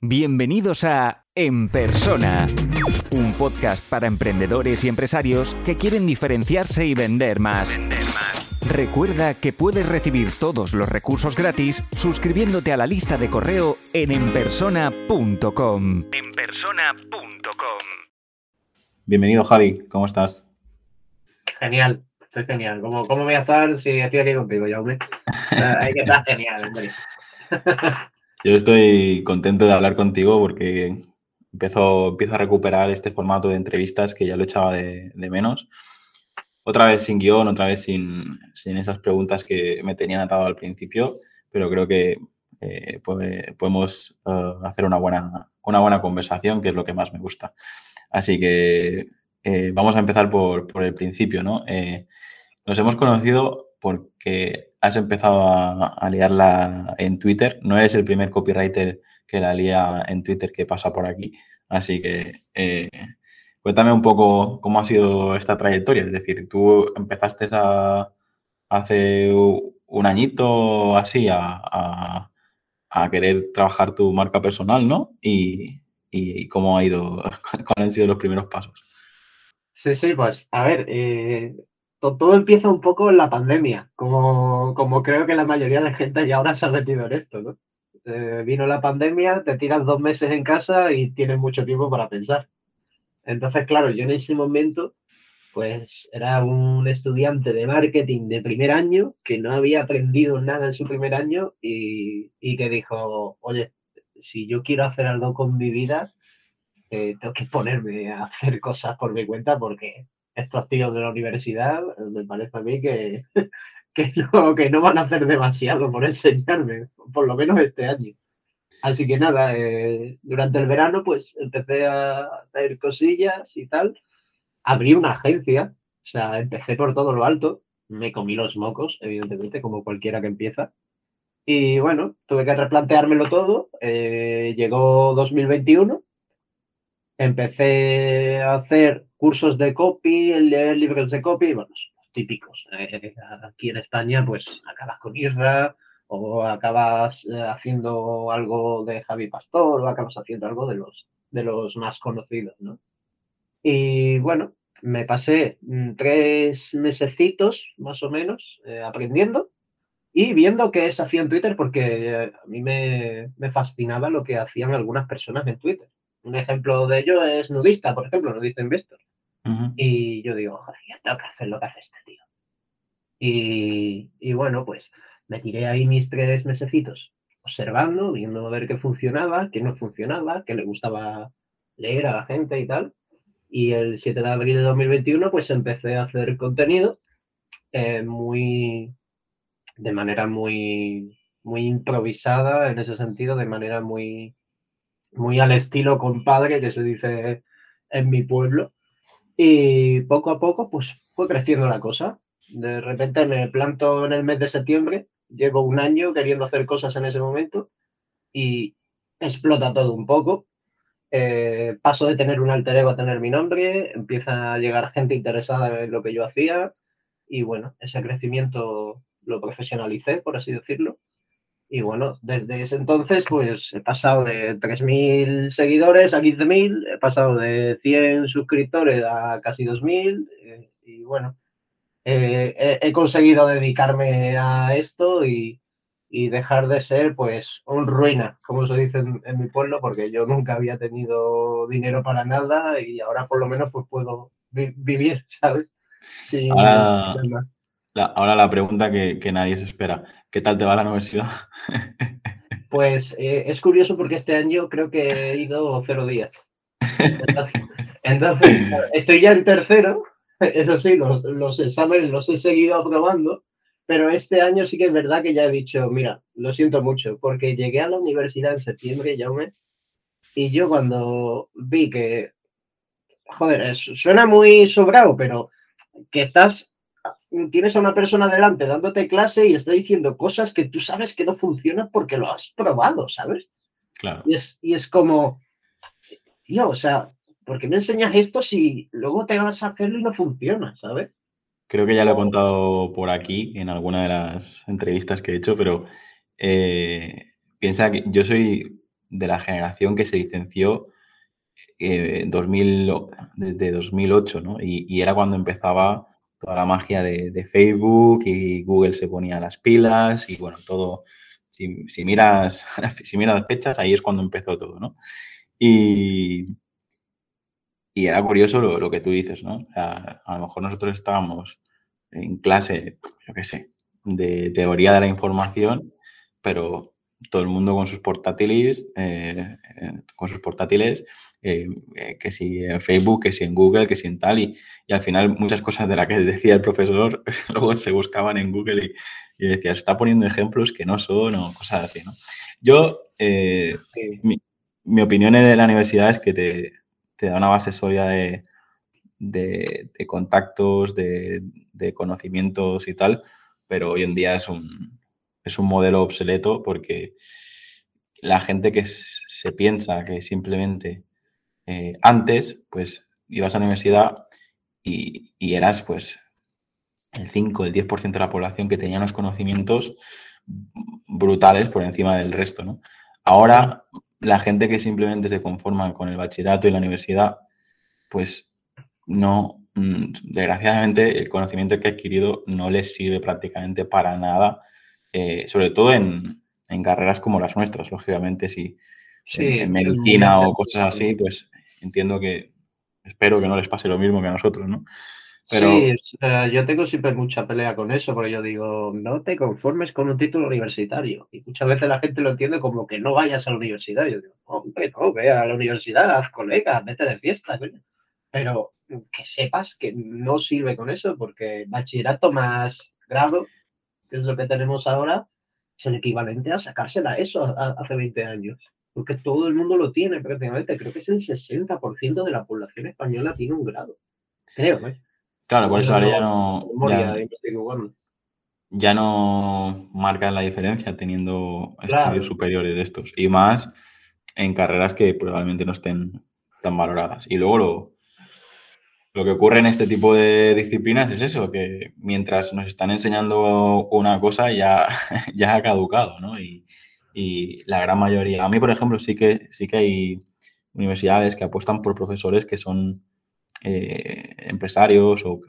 Bienvenidos a En Persona, un podcast para emprendedores y empresarios que quieren diferenciarse y vender más. Recuerda que puedes recibir todos los recursos gratis suscribiéndote a la lista de correo en enpersona.com. Enpersona.com. Bienvenido Javi, ¿cómo estás? Genial, estoy genial. ¿Cómo, cómo voy a estar si estoy aquí contigo, Jaume? Hay que estar genial, hombre. Yo estoy contento de hablar contigo porque empiezo, empiezo a recuperar este formato de entrevistas que ya lo echaba de, menos. Otra vez sin guion, otra vez sin, esas preguntas que me tenían atado al principio, pero creo que eh, podemos eh, hacer una buena, una buena conversación, que es lo que más me gusta. Así que eh, vamos a empezar por, por el principio, ¿no? nos hemos conocido porque has empezado a, liarla en Twitter. No eres el primer copywriter que la lía en Twitter que pasa por aquí. Así que eh, cuéntame un poco cómo ha sido esta trayectoria. Es decir, tú empezaste a, hace un añito así a, querer trabajar tu marca personal, ¿no? Y, cómo ha ido, cuáles han sido los primeros pasos. Sí, sí, pues a ver, eh, todo empieza un poco en la pandemia, como, como creo que la mayoría de gente ya ahora se ha metido en esto, ¿no? Eh, vino la pandemia, te tiras dos meses en casa y tienes mucho tiempo para pensar. Entonces, claro, yo en ese momento, pues era un estudiante de marketing de primer año que no había aprendido nada en su primer año y, y que dijo, oye, si yo quiero hacer algo con mi vida, eh, tengo que ponerme a hacer cosas por mi cuenta porque estos tíos de la universidad, me parece a mí que, que, no, que no van a hacer demasiado por enseñarme, por lo menos este año. Así que nada, eh, durante el verano pues empecé a hacer cosillas y tal. Abrí una agencia, o sea, empecé por todo lo alto. Me comí los mocos, evidentemente, como cualquiera que empieza. Y bueno, tuve que replanteármelo todo. Eh, llegó 2021 empecé a hacer cursos de copy, leer libros de copy, bueno, típicos. Eh, aquí en España, pues acabas con Isra, o acabas eh, haciendo algo de Javi Pastor, o acabas haciendo algo de los, de los más conocidos, ¿no? Y bueno, me pasé mm, tres mesecitos, más o menos, eh, aprendiendo y viendo qué se hacía en Twitter, porque a mí me, me fascinaba lo que hacían algunas personas en Twitter. Un ejemplo de ello es nudista, por ejemplo, nudista investor. Y yo digo, joder, ya tengo que hacer lo que hace este tío. Y, bueno, pues me tiré ahí mis tres mesecitos observando, viendo a ver qué funcionaba, qué no funcionaba, qué le gustaba leer a la gente y tal. Y el 7 de abril de 2021, pues empecé a hacer contenido eh, muy, de manera muy, muy improvisada, en ese sentido, de manera muy, muy al estilo compadre que se dice en mi pueblo. Y poco a poco, pues fue creciendo la cosa. De repente me planto en el mes de septiembre, llevo un año queriendo hacer cosas en ese momento y explota todo un poco. Eh, paso de tener un alter ego a tener mi nombre, empieza a llegar gente interesada en lo que yo hacía y bueno, ese crecimiento lo profesionalicé, por así decirlo. Y bueno, desde ese entonces, pues he pasado de 3.000 seguidores a 15.000, he pasado de 100 suscriptores a casi 2.000. Eh, y bueno, eh, he, conseguido dedicarme a esto y, dejar de ser, pues, un ruina, como se dice en, mi pueblo, porque yo nunca había tenido dinero para nada y ahora por lo menos pues puedo vivir, ¿sabes? Ahora la pregunta que, nadie se espera. ¿Qué tal te va la universidad? Pues eh, es curioso porque este año creo que he ido cero días. Entonces, estoy ya en tercero. Eso sí, los, exámenes los he seguido aprobando. Pero este año sí que es verdad que ya he dicho, mira, lo siento mucho, porque llegué a la universidad en septiembre, ya me, y yo cuando vi que, joder, suena muy sobrado, pero que estás tienes a una persona delante dándote clase y está diciendo cosas que tú sabes que no funcionan porque lo has probado, ¿sabes? Claro. Y es, y es como, tío, o sea, ¿por qué me enseñas esto si luego te vas a hacerlo y no funciona, ¿sabes? Creo que ya lo he contado por aquí en alguna de las entrevistas que he hecho, pero eh, piensa que yo soy de la generación que se licenció eh, 2000, desde 2008, ¿no? Y, era cuando empezaba toda la magia de, Facebook y Google se ponía las pilas y bueno, todo, si, miras, si miras las fechas, ahí es cuando empezó todo, ¿no? Y, y era curioso lo, lo, que tú dices, ¿no? a lo mejor nosotros estábamos en clase, yo qué sé, de teoría de la información, pero todo el mundo con sus portátiles, eh, eh, con sus portátiles, eh, que si en Facebook, que si en Google, que si en tal, y, al final muchas cosas de las que decía el profesor luego se buscaban en Google y, decía, está poniendo ejemplos que no son o cosas así, ¿no? Yo, mi, opinión en la universidad es que te, da una base sólida de, contactos, de, de conocimientos y tal, pero hoy en día es un, es un modelo obsoleto porque la gente que se piensa que simplemente eh, antes, pues ibas a la universidad y, eras pues el 5, el 10% de la población que tenía unos conocimientos brutales por encima del resto, ¿no? Ahora, la gente que simplemente se conforma con el bachillerato y la universidad, pues no, mm, desgraciadamente, el conocimiento que ha adquirido no les sirve prácticamente para nada eh, sobre todo en, carreras como las nuestras, lógicamente, si en, medicina o cosas así, pues entiendo que, espero que no les pase lo mismo que a nosotros, ¿no? Pero... Sí, yo tengo siempre mucha pelea con eso, porque yo digo, no te conformes con un título universitario. Y muchas veces la gente lo entiende como que no vayas a la universidad. Yo digo, hombre, no, ve a la universidad, haz colegas, vete de fiesta. Pero que sepas que no sirve con eso, porque bachillerato más grado que es lo que tenemos ahora, es el equivalente a sacársela eso hace 20 años. Porque todo el mundo lo tiene prácticamente. Creo que es el 60% de la población española tiene un grado. Creo, ¿eh? Claro, por eso ahora ya no. Ya, no marcan la diferencia teniendo estudios superiores de estos. Y más en carreras que probablemente no estén tan valoradas. Y luego lo, lo que ocurre en este tipo de disciplinas es eso, que mientras nos están enseñando una cosa ya, ya ha caducado, ¿no? Y, la gran mayoría, a mí por ejemplo sí que, sí que hay universidades que apuestan por profesores que son eh, empresarios o,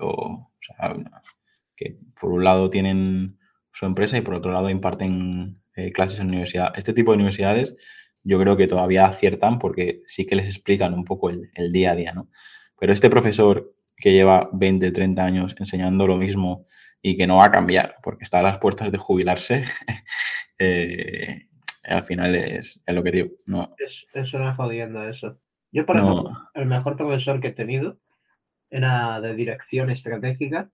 que por un lado tienen su empresa y por otro lado imparten eh, clases en universidad. Este tipo de universidades yo creo que todavía aciertan porque sí que les explican un poco el día a día, ¿no? Pero este profesor que lleva 20, 30 años enseñando lo mismo y que no va a cambiar porque está a las puertas de jubilarse, eh, al final es, lo que digo. No. Es, una jodienda eso. Yo, por ejemplo, el mejor profesor que he tenido era de dirección estratégica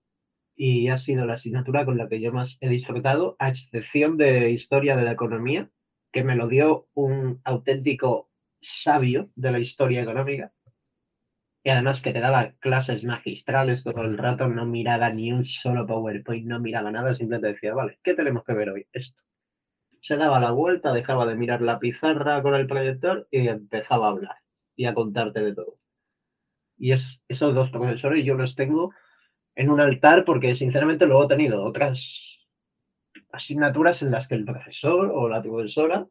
y ha sido la asignatura con la que yo más he disfrutado, a excepción de historia de la economía, que me lo dio un auténtico sabio de la historia económica y además que te daba clases magistrales todo el rato, no miraba ni un solo PowerPoint, no miraba nada, simplemente decía, vale, ¿qué tenemos que ver hoy? Esto. Se daba la vuelta, dejaba de mirar la pizarra con el proyector y empezaba a hablar y a contarte de todo. Y es, esos dos profesores yo los tengo en un altar porque sinceramente luego he tenido otras asignaturas en las que el profesor o la profesora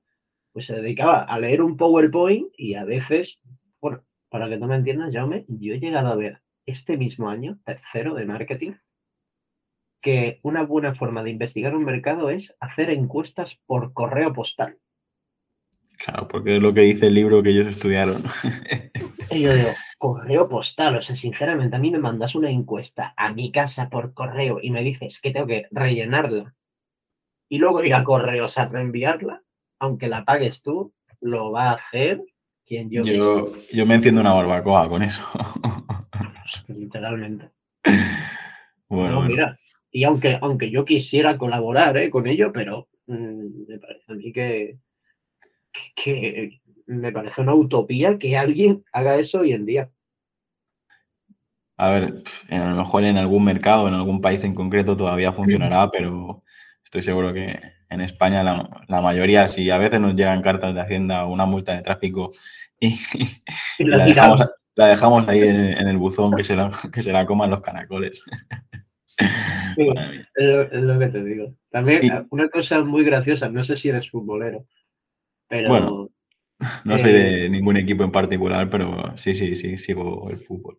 pues se dedicaba a leer un PowerPoint y a veces, para que tú me entiendas, Jaume, yo he llegado a ver este mismo año, tercero de marketing, que una buena forma de investigar un mercado es hacer encuestas por correo postal. Claro, porque es lo que dice el libro que ellos estudiaron. Y yo digo, correo postal, o sea, sinceramente, a mí me mandas una encuesta a mi casa por correo y me dices que tengo que rellenarla y luego ir a correos a reenviarla, aunque la pagues tú, lo va a hacer yo, yo, me enciendo una barbacoa con eso. Literalmente. Bueno, mira, y aunque, aunque yo quisiera colaborar ¿eh? con ello, pero mm, me parece a mí que, que, me parece una utopía que alguien haga eso hoy en día. A ver, a lo mejor en algún mercado, en algún país en concreto todavía funcionará, pero estoy seguro que en España la, mayoría, si a veces nos llegan cartas de Hacienda o una multa de tráfico y, la, dejamos, ahí en, el buzón que se, la, que se la coman los caracoles. es, lo, que te digo. También una cosa muy graciosa, no sé si eres futbolero, pero No soy de ningún equipo en particular, pero sí, sí, sí, sigo el fútbol.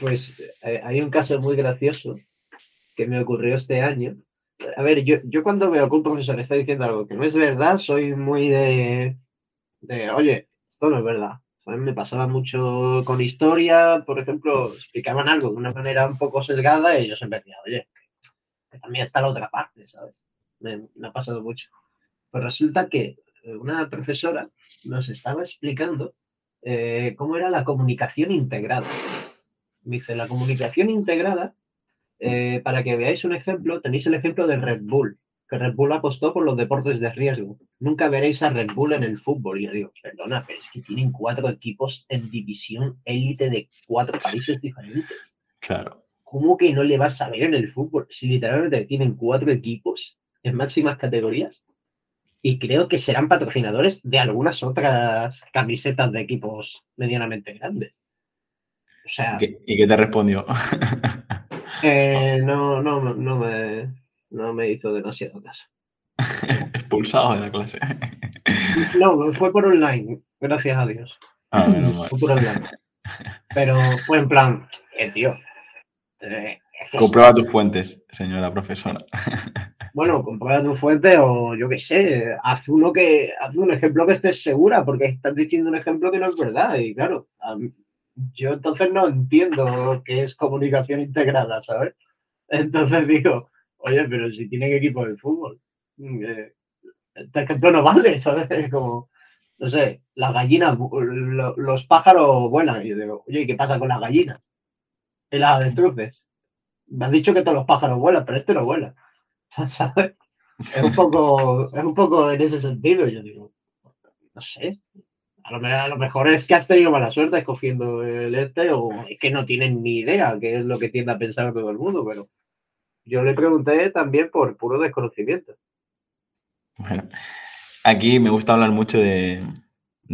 Pues eh, hay un caso muy gracioso que me ocurrió este año. A ver, yo, yo cuando veo que un profesor está diciendo algo que no es verdad, soy muy de, de oye, esto no es verdad. Mí me pasaba mucho con historia, por ejemplo, explicaban algo de una manera un poco sesgada y yo siempre decía, oye, que también está la otra parte, ¿sabes? Me, me ha pasado mucho. Pues resulta que una profesora nos estaba explicando eh, cómo era la comunicación integrada. Me dice, la comunicación integrada, eh, para que veáis un ejemplo, tenéis el ejemplo de Red Bull, que Red Bull apostó por los deportes de riesgo. Nunca veréis a Red Bull en el fútbol. Y yo digo, perdona, pero es que tienen cuatro equipos en división élite de cuatro países diferentes. Claro. ¿Cómo que no le vas a ver en el fútbol? Si literalmente tienen cuatro equipos en máximas categorías y creo que serán patrocinadores de algunas otras camisetas de equipos medianamente grandes. O sea, ¿Y qué te respondió? eh, no, no, no, me, no me hizo demasiado caso. Expulsado de la clase. no, fue por online, gracias a Dios. Ah, Fue por online. Pero fue en plan, eh, tío. eh, Comprueba tus fuentes, señora profesora. Bueno, comprueba tu fuente o yo qué sé, haz uno que, haz un ejemplo que estés segura, porque estás diciendo un ejemplo que no es verdad. Y claro, a mí- yo entonces no entiendo qué es comunicación integrada, ¿sabes? Entonces digo, oye, pero si tienen equipo de fútbol, mm, eh, este ejemplo no vale, ¿sabes? Es como, no sé, las gallinas, lo- los pájaros vuelan. Y yo digo, oye, ¿y qué pasa con las gallinas? Y las avestruces. Me has dicho que todos los pájaros vuelan, pero este no vuela. ¿sabes? Es un poco, es un poco en ese sentido, yo digo, no sé. A lo, a lo mejor es que has tenido mala suerte escogiendo el este o es que no tienen ni idea qué es lo que tiende a pensar todo el mundo, pero yo le pregunté también por puro desconocimiento. Bueno, aquí me gusta hablar mucho de,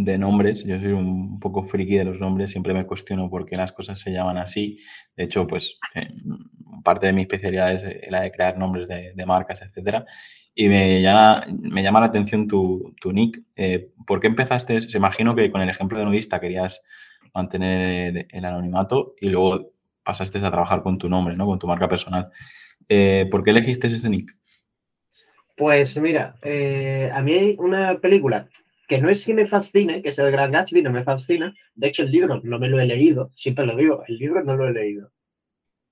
de nombres. Yo soy un poco friki de los nombres, siempre me cuestiono por qué las cosas se llaman así. De hecho, pues eh, parte de mi especialidad es eh, la de crear nombres de, marcas, etcétera. Y me llama, me llama la atención tu, tu nick. Eh, ¿Por qué empezaste? Se imagino que con el ejemplo de nudista querías mantener el, anonimato y luego pasaste a trabajar con tu nombre, ¿no? Con tu marca personal. Eh, ¿Por qué elegiste ese nick? Pues mira, a mí hay una película que no es que me fascine, que es el Gran Gatsby, no me fascina. De hecho, el libro no me lo he leído, siempre lo digo, el libro no lo he leído.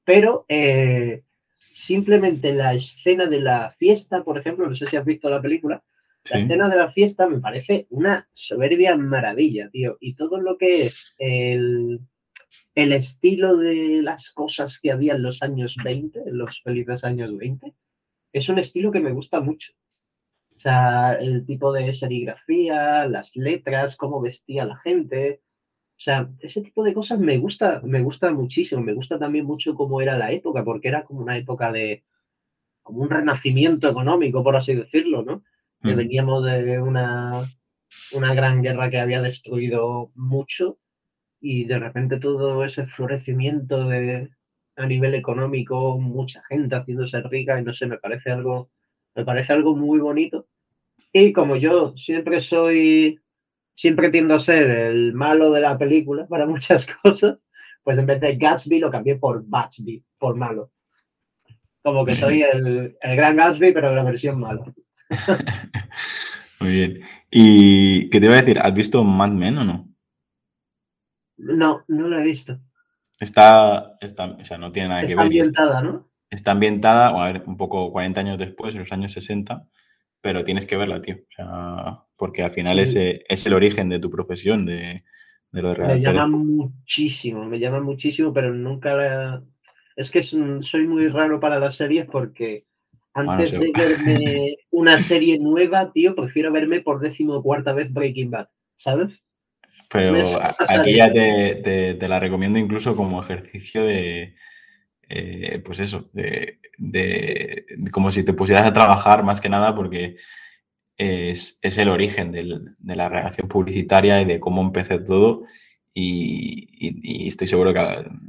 Pero eh, simplemente la escena de la fiesta, por ejemplo, no sé si has visto la película, la escena de la fiesta me parece una soberbia maravilla, tío. Y todo lo que es el, el estilo de las cosas que había en los años 20, en los felices años 20, es un estilo que me gusta mucho. O sea, el tipo de serigrafía, las letras, cómo vestía la gente. O sea, ese tipo de cosas me gusta, me gusta muchísimo. Me gusta también mucho cómo era la época, porque era como una época de, como un renacimiento económico, por así decirlo, ¿no? Que Mm. veníamos de una, una gran guerra que había destruido mucho y de repente todo ese florecimiento de, a nivel económico, mucha gente haciéndose rica y no sé, me parece algo, me parece algo muy bonito. Y como yo siempre soy, siempre tiendo a ser el malo de la película para muchas cosas, pues en vez de Gatsby lo cambié por Batsby, por malo. Como que soy el, el gran Gatsby, pero de la versión mala. Muy bien. ¿Y qué te iba a decir? ¿Has visto Mad Men o no? No, no lo he visto. Está, está, o sea, no tiene nada que ver. está, ambientada, ¿no? está ambientada, bueno, a ver, un poco 40 años después, en los años 60, pero tienes que verla, tío. O sea, porque al final Sí. ese es el origen de tu profesión, de, de lo de Me llama muchísimo, me llama muchísimo, pero nunca la... Es que soy muy raro para las series porque antes sí. de verme una serie nueva, tío, prefiero verme por decimocuarta vez Breaking Bad, ¿sabes? Pero aquí ya te, te- te la recomiendo incluso como ejercicio de, eh, pues eso, de, como si te pusieras a trabajar más que nada porque es, es el origen del- de la redacción publicitaria y de cómo empecé todo. Y, y- estoy seguro que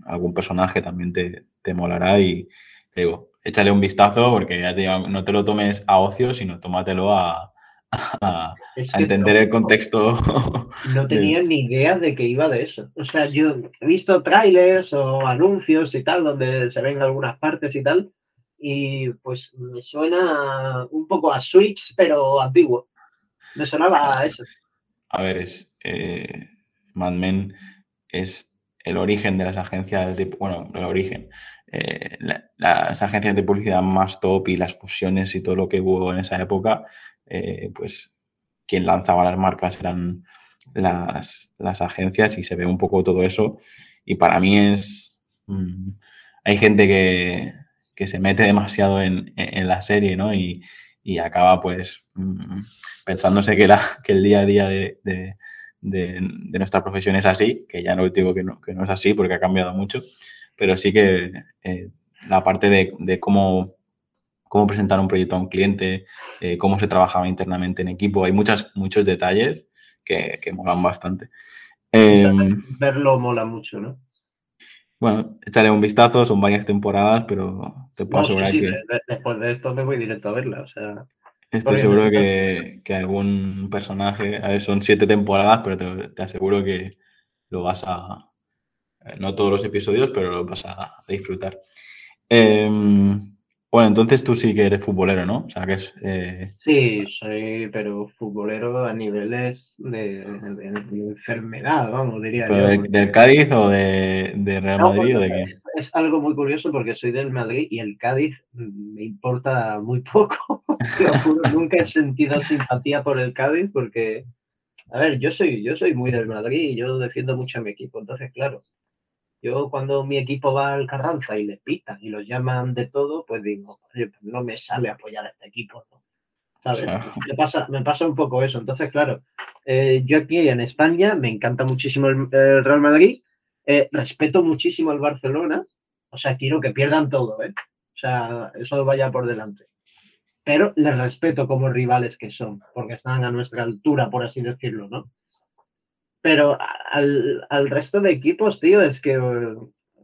algún personaje también te, te molará y te digo, échale un vistazo porque ya te no te lo tomes a ocio, sino tómatelo a, a, entender el contexto. No tenía ni idea de que iba de eso. O sea, yo he visto trailers o anuncios y tal, donde se ven algunas partes y tal, y pues me suena un poco a Switch, pero antiguo. Me sonaba a eso. A ver, es eh, Mad Men es el origen de las agencias de, bueno, el origen, eh, las agencias de publicidad más top y las fusiones y todo lo que hubo en esa época, eh, pues quien lanzaba las marcas eran las, agencias y se ve un poco todo eso. Y para mí es, mm, hay gente que, se mete demasiado en, la serie, ¿no? Y, acaba pues mm, pensándose que, la, que el día a día de de, nuestra profesión es así, que ya no digo que no, que no es así porque ha cambiado mucho, pero sí que eh, la parte de, cómo, cómo presentar un proyecto a un cliente, eh, cómo se trabajaba internamente en equipo, hay muchas, muchos detalles que, que molan bastante. Em, verlo mola mucho, ¿no? Bueno, echaré un vistazo, son varias temporadas, pero te puedo asegurar que... Después de esto me voy directo a verla, o sea... Estoy seguro que, algún personaje, a ver, son siete temporadas, pero te, aseguro que lo vas a, eh, no todos los episodios, pero lo vas a, disfrutar. Em, bueno, entonces tú sí que eres futbolero, ¿no? O sea, que es... Eh, sí, soy, pero futbolero a niveles de, enfermedad, vamos, diría yo. Del, Cádiz o de, Real Madrid o de qué? Es algo muy curioso porque soy del Madrid y el Cádiz me importa muy poco. Nunca he sentido simpatía por el Cádiz porque, a ver, yo soy, yo soy muy del Madrid y yo defiendo mucho a mi equipo, entonces, claro yo cuando mi equipo va al Carranza y les pitan y los llaman de todo, pues digo, oye, pues no me sale apoyar a este equipo, ¿no? ¿Sabes? Me, pasa, me pasa un poco eso. Entonces, claro, eh, yo aquí en España me encanta muchísimo el, Real Madrid, eh, respeto muchísimo al Barcelona, o sea, quiero que pierdan todo, ¿eh? O sea, eso vaya por delante. Pero les respeto como rivales que son, porque están a nuestra altura, por así decirlo, ¿no? Pero al, resto de equipos, tío, es que eh,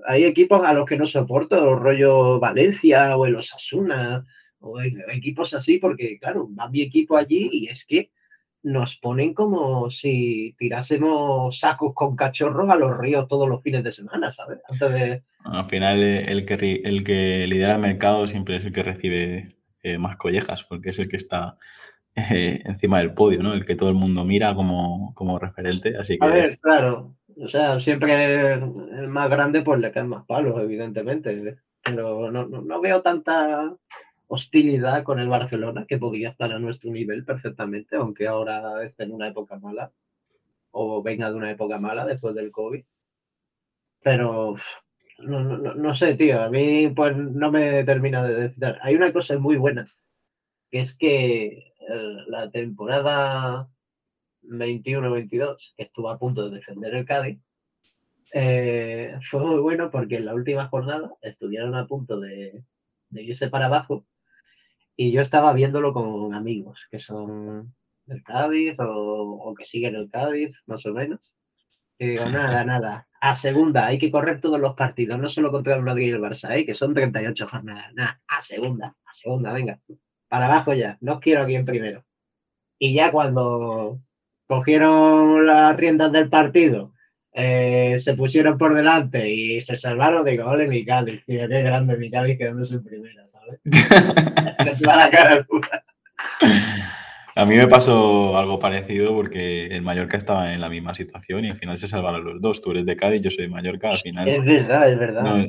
hay equipos a los que no soporto, rollo Valencia o el Osasuna, o equipos así, porque claro, va mi equipo allí y es que nos ponen como si tirásemos sacos con cachorros a los ríos todos los fines de semana, ¿sabes? Al final, el que, el que lidera el mercado siempre es el que recibe eh, más collejas, porque es el que está eh, encima del podio, ¿no? El que todo el mundo mira como, referente. Así que a ver, claro. O sea, siempre el más grande pues le caen más palos, evidentemente. Pero no, veo tanta hostilidad con el Barcelona, que podría estar a nuestro nivel perfectamente, aunque ahora esté en una época mala, o venga de una época mala después del COVID. Pero no, no sé, tío, a mí pues no me termina de decir. Hay una cosa muy buena, que es que la temporada 21-22, que estuvo a punto de defender el Cádiz, eh, fue muy bueno porque en la última jornada estuvieron a punto de, irse para abajo y yo estaba viéndolo con amigos que son del Cádiz o, que siguen el Cádiz, más o menos. Y digo, nada, nada. A segunda, hay que correr todos los partidos, no solo contra el Madrid y el Barça, ¿eh? que son 38 jornadas. Nada, a segunda, a segunda, venga para abajo ya, no quiero aquí en primero. Y ya cuando cogieron las riendas del partido, eh, se pusieron por delante y se salvaron, digo, ole mi Cádiz, tío, qué grande mi Cádiz quedándose en primera, ¿sabes? la cara A mí me pasó algo parecido porque el Mallorca estaba en la misma situación y al final se salvaron los dos. Tú eres de Cádiz, yo soy de Mallorca, al final. Es verdad, es verdad.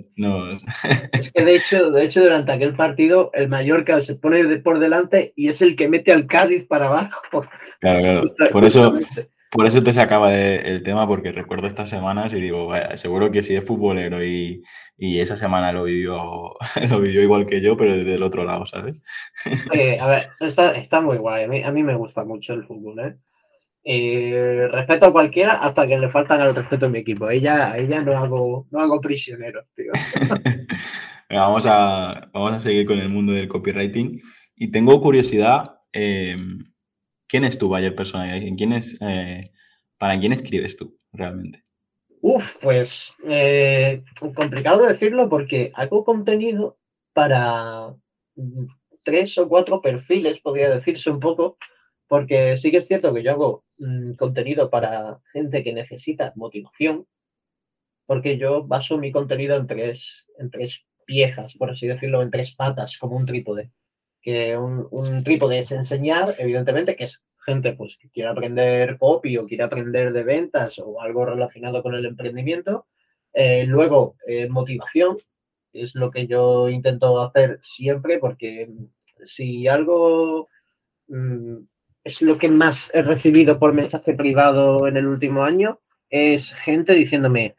es que de hecho, de hecho, durante aquel partido, el Mallorca se pone por delante y es el que mete al Cádiz para abajo. Claro, claro. Por eso, por eso te sacaba el tema, porque recuerdo estas semanas y digo, seguro que si es futbolero y, esa semana lo vivió, lo vivió igual que yo, pero desde el otro lado, ¿sabes? a ver, está, muy guay. A mí, me gusta mucho el fútbol, ¿eh? respeto a cualquiera hasta que le faltan al respeto a mi equipo. Ella, ella no hago, no hago prisioneros, tío. vamos, a, vamos a seguir con el mundo del copywriting. Y tengo curiosidad. Eh, ¿Quién es tu Bayer personal? ¿Quién es, eh, ¿Para quién escribes tú realmente? Uf, pues eh, complicado decirlo porque hago contenido para tres o cuatro perfiles, podría decirse un poco, porque sí que es cierto que yo hago mm, contenido para gente que necesita motivación, porque yo baso mi contenido en tres, en tres piezas, por así decirlo, en tres patas, como un trípode. Que un, un trípode es enseñar, evidentemente, que es gente pues, que quiere aprender copy o quiere aprender de ventas o algo relacionado con el emprendimiento. Eh, luego, eh, motivación, es lo que yo intento hacer siempre, porque si algo mm, es lo que más he recibido por mensaje privado en el último año, es gente diciéndome,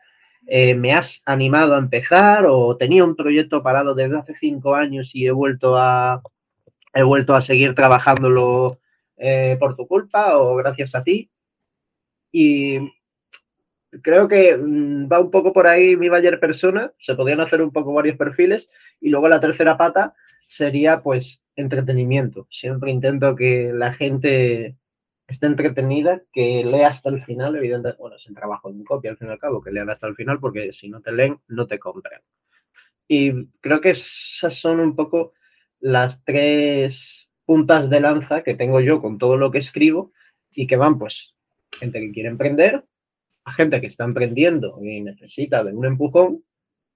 eh, me has animado a empezar o tenía un proyecto parado desde hace cinco años y he vuelto a, he vuelto a seguir trabajándolo eh, por tu culpa o gracias a ti. Y creo que mm, va un poco por ahí mi Bayer persona, se podrían hacer un poco varios perfiles y luego la tercera pata sería pues entretenimiento. Siempre intento que la gente esté entretenida, que lea hasta el final, evidentemente, bueno, es el trabajo de un copia al fin y al cabo, que lean hasta el final, porque si no te leen, no te compran. Y creo que esas son un poco las tres puntas de lanza que tengo yo con todo lo que escribo y que van, pues, gente que quiere emprender, a gente que está emprendiendo y necesita de un empujón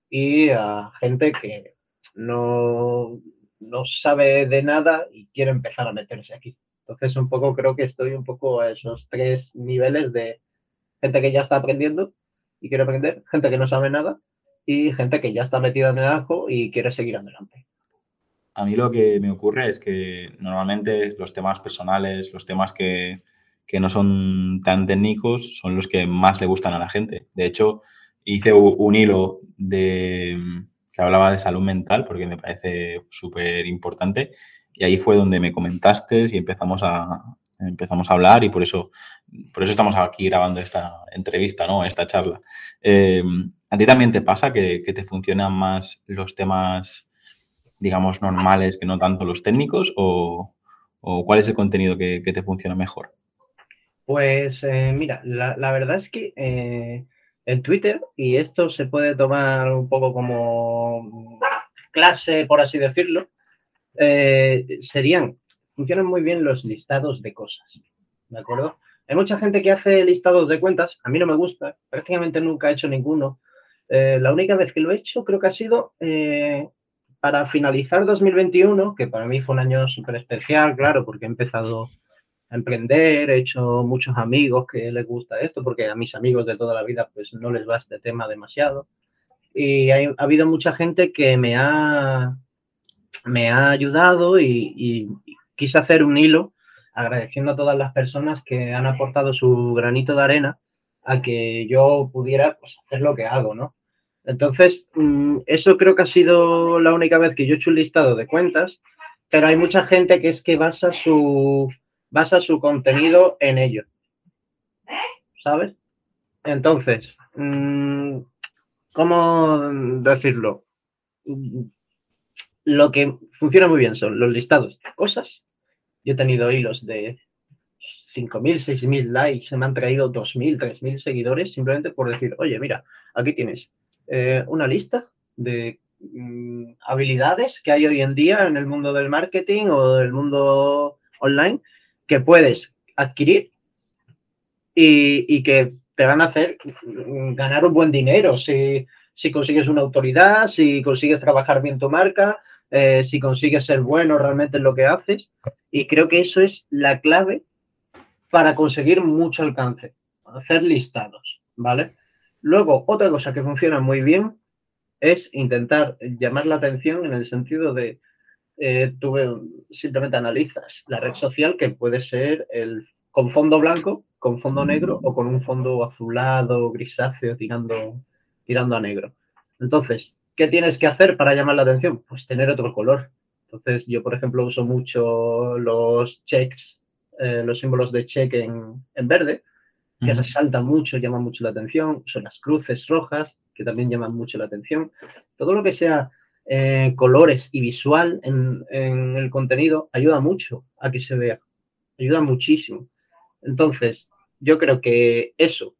y a gente que no, no sabe de nada y quiere empezar a meterse aquí. Entonces, un poco creo que estoy un poco a esos tres niveles de gente que ya está aprendiendo y quiere aprender, gente que no sabe nada y gente que ya está metida en el ajo y quiere seguir adelante. A mí lo que me ocurre es que normalmente los temas personales, los temas que, que no son tan técnicos, son los que más le gustan a la gente. De hecho, hice un hilo de, que hablaba de salud mental porque me parece súper importante y ahí fue donde me comentaste y empezamos a, empezamos a hablar y por eso, por eso estamos aquí grabando esta entrevista, ¿no? Esta charla. Eh, ¿A ti también te pasa que, te funcionan más los temas, digamos, normales que no tanto los técnicos? ¿O, cuál es el contenido que, te funciona mejor? Pues eh, mira, la, verdad es que eh, en Twitter, y esto se puede tomar un poco como clase, por así decirlo, eh, serían, funcionan muy bien los listados de cosas, ¿de acuerdo? Hay mucha gente que hace listados de cuentas, a mí no me gusta, prácticamente nunca he hecho ninguno. Eh, la única vez que lo he hecho creo que ha sido para finalizar 2021, que para mí fue un año súper especial, claro, porque he empezado a emprender, he hecho muchos amigos que les gusta esto, porque a mis amigos de toda la vida pues no les va este tema demasiado. Y ha habido mucha gente que me ha me ha ayudado y, quise hacer un hilo agradeciendo a todas las personas que han aportado su granito de arena a que yo pudiera pues, hacer lo que hago, ¿no? Entonces, mm, eso creo que ha sido la única vez que yo he hecho un listado de cuentas, pero hay mucha gente que es que basa su, basa su contenido en ello, ¿sabes? Entonces, mm, ¿cómo decirlo? lo que funciona muy bien son los listados de cosas. Yo he tenido hilos de 5.000, 6.000 likes, se me han traído 2.000, 3.000 seguidores simplemente por decir, oye, mira, aquí tienes eh, una lista de mm, habilidades que hay hoy en día en el mundo del marketing o del mundo online que puedes adquirir y, que te van a hacer mm, ganar un buen dinero si, si consigues una autoridad, si consigues trabajar bien tu marca, eh, si consigues ser bueno realmente en lo que haces. Y creo que eso es la clave para conseguir mucho alcance, hacer listados, ¿vale? Luego, otra cosa que funciona muy bien es intentar llamar la atención en el sentido de, eh, tú simplemente analizas la red social que puede ser el, con fondo blanco, con fondo negro o con un fondo azulado, grisáceo, tirando, tirando a negro. Entonces, ¿Qué tienes que hacer para llamar la atención? Pues tener otro color. Entonces, yo, por ejemplo, uso mucho los checks, eh, los símbolos de check en, verde, que resaltan mucho, llaman mucho la atención. Son las cruces rojas, que también llaman mucho la atención. Todo lo que sea eh, colores y visual en, en, el contenido ayuda mucho a que se vea. Ayuda muchísimo. Entonces, yo creo que eso,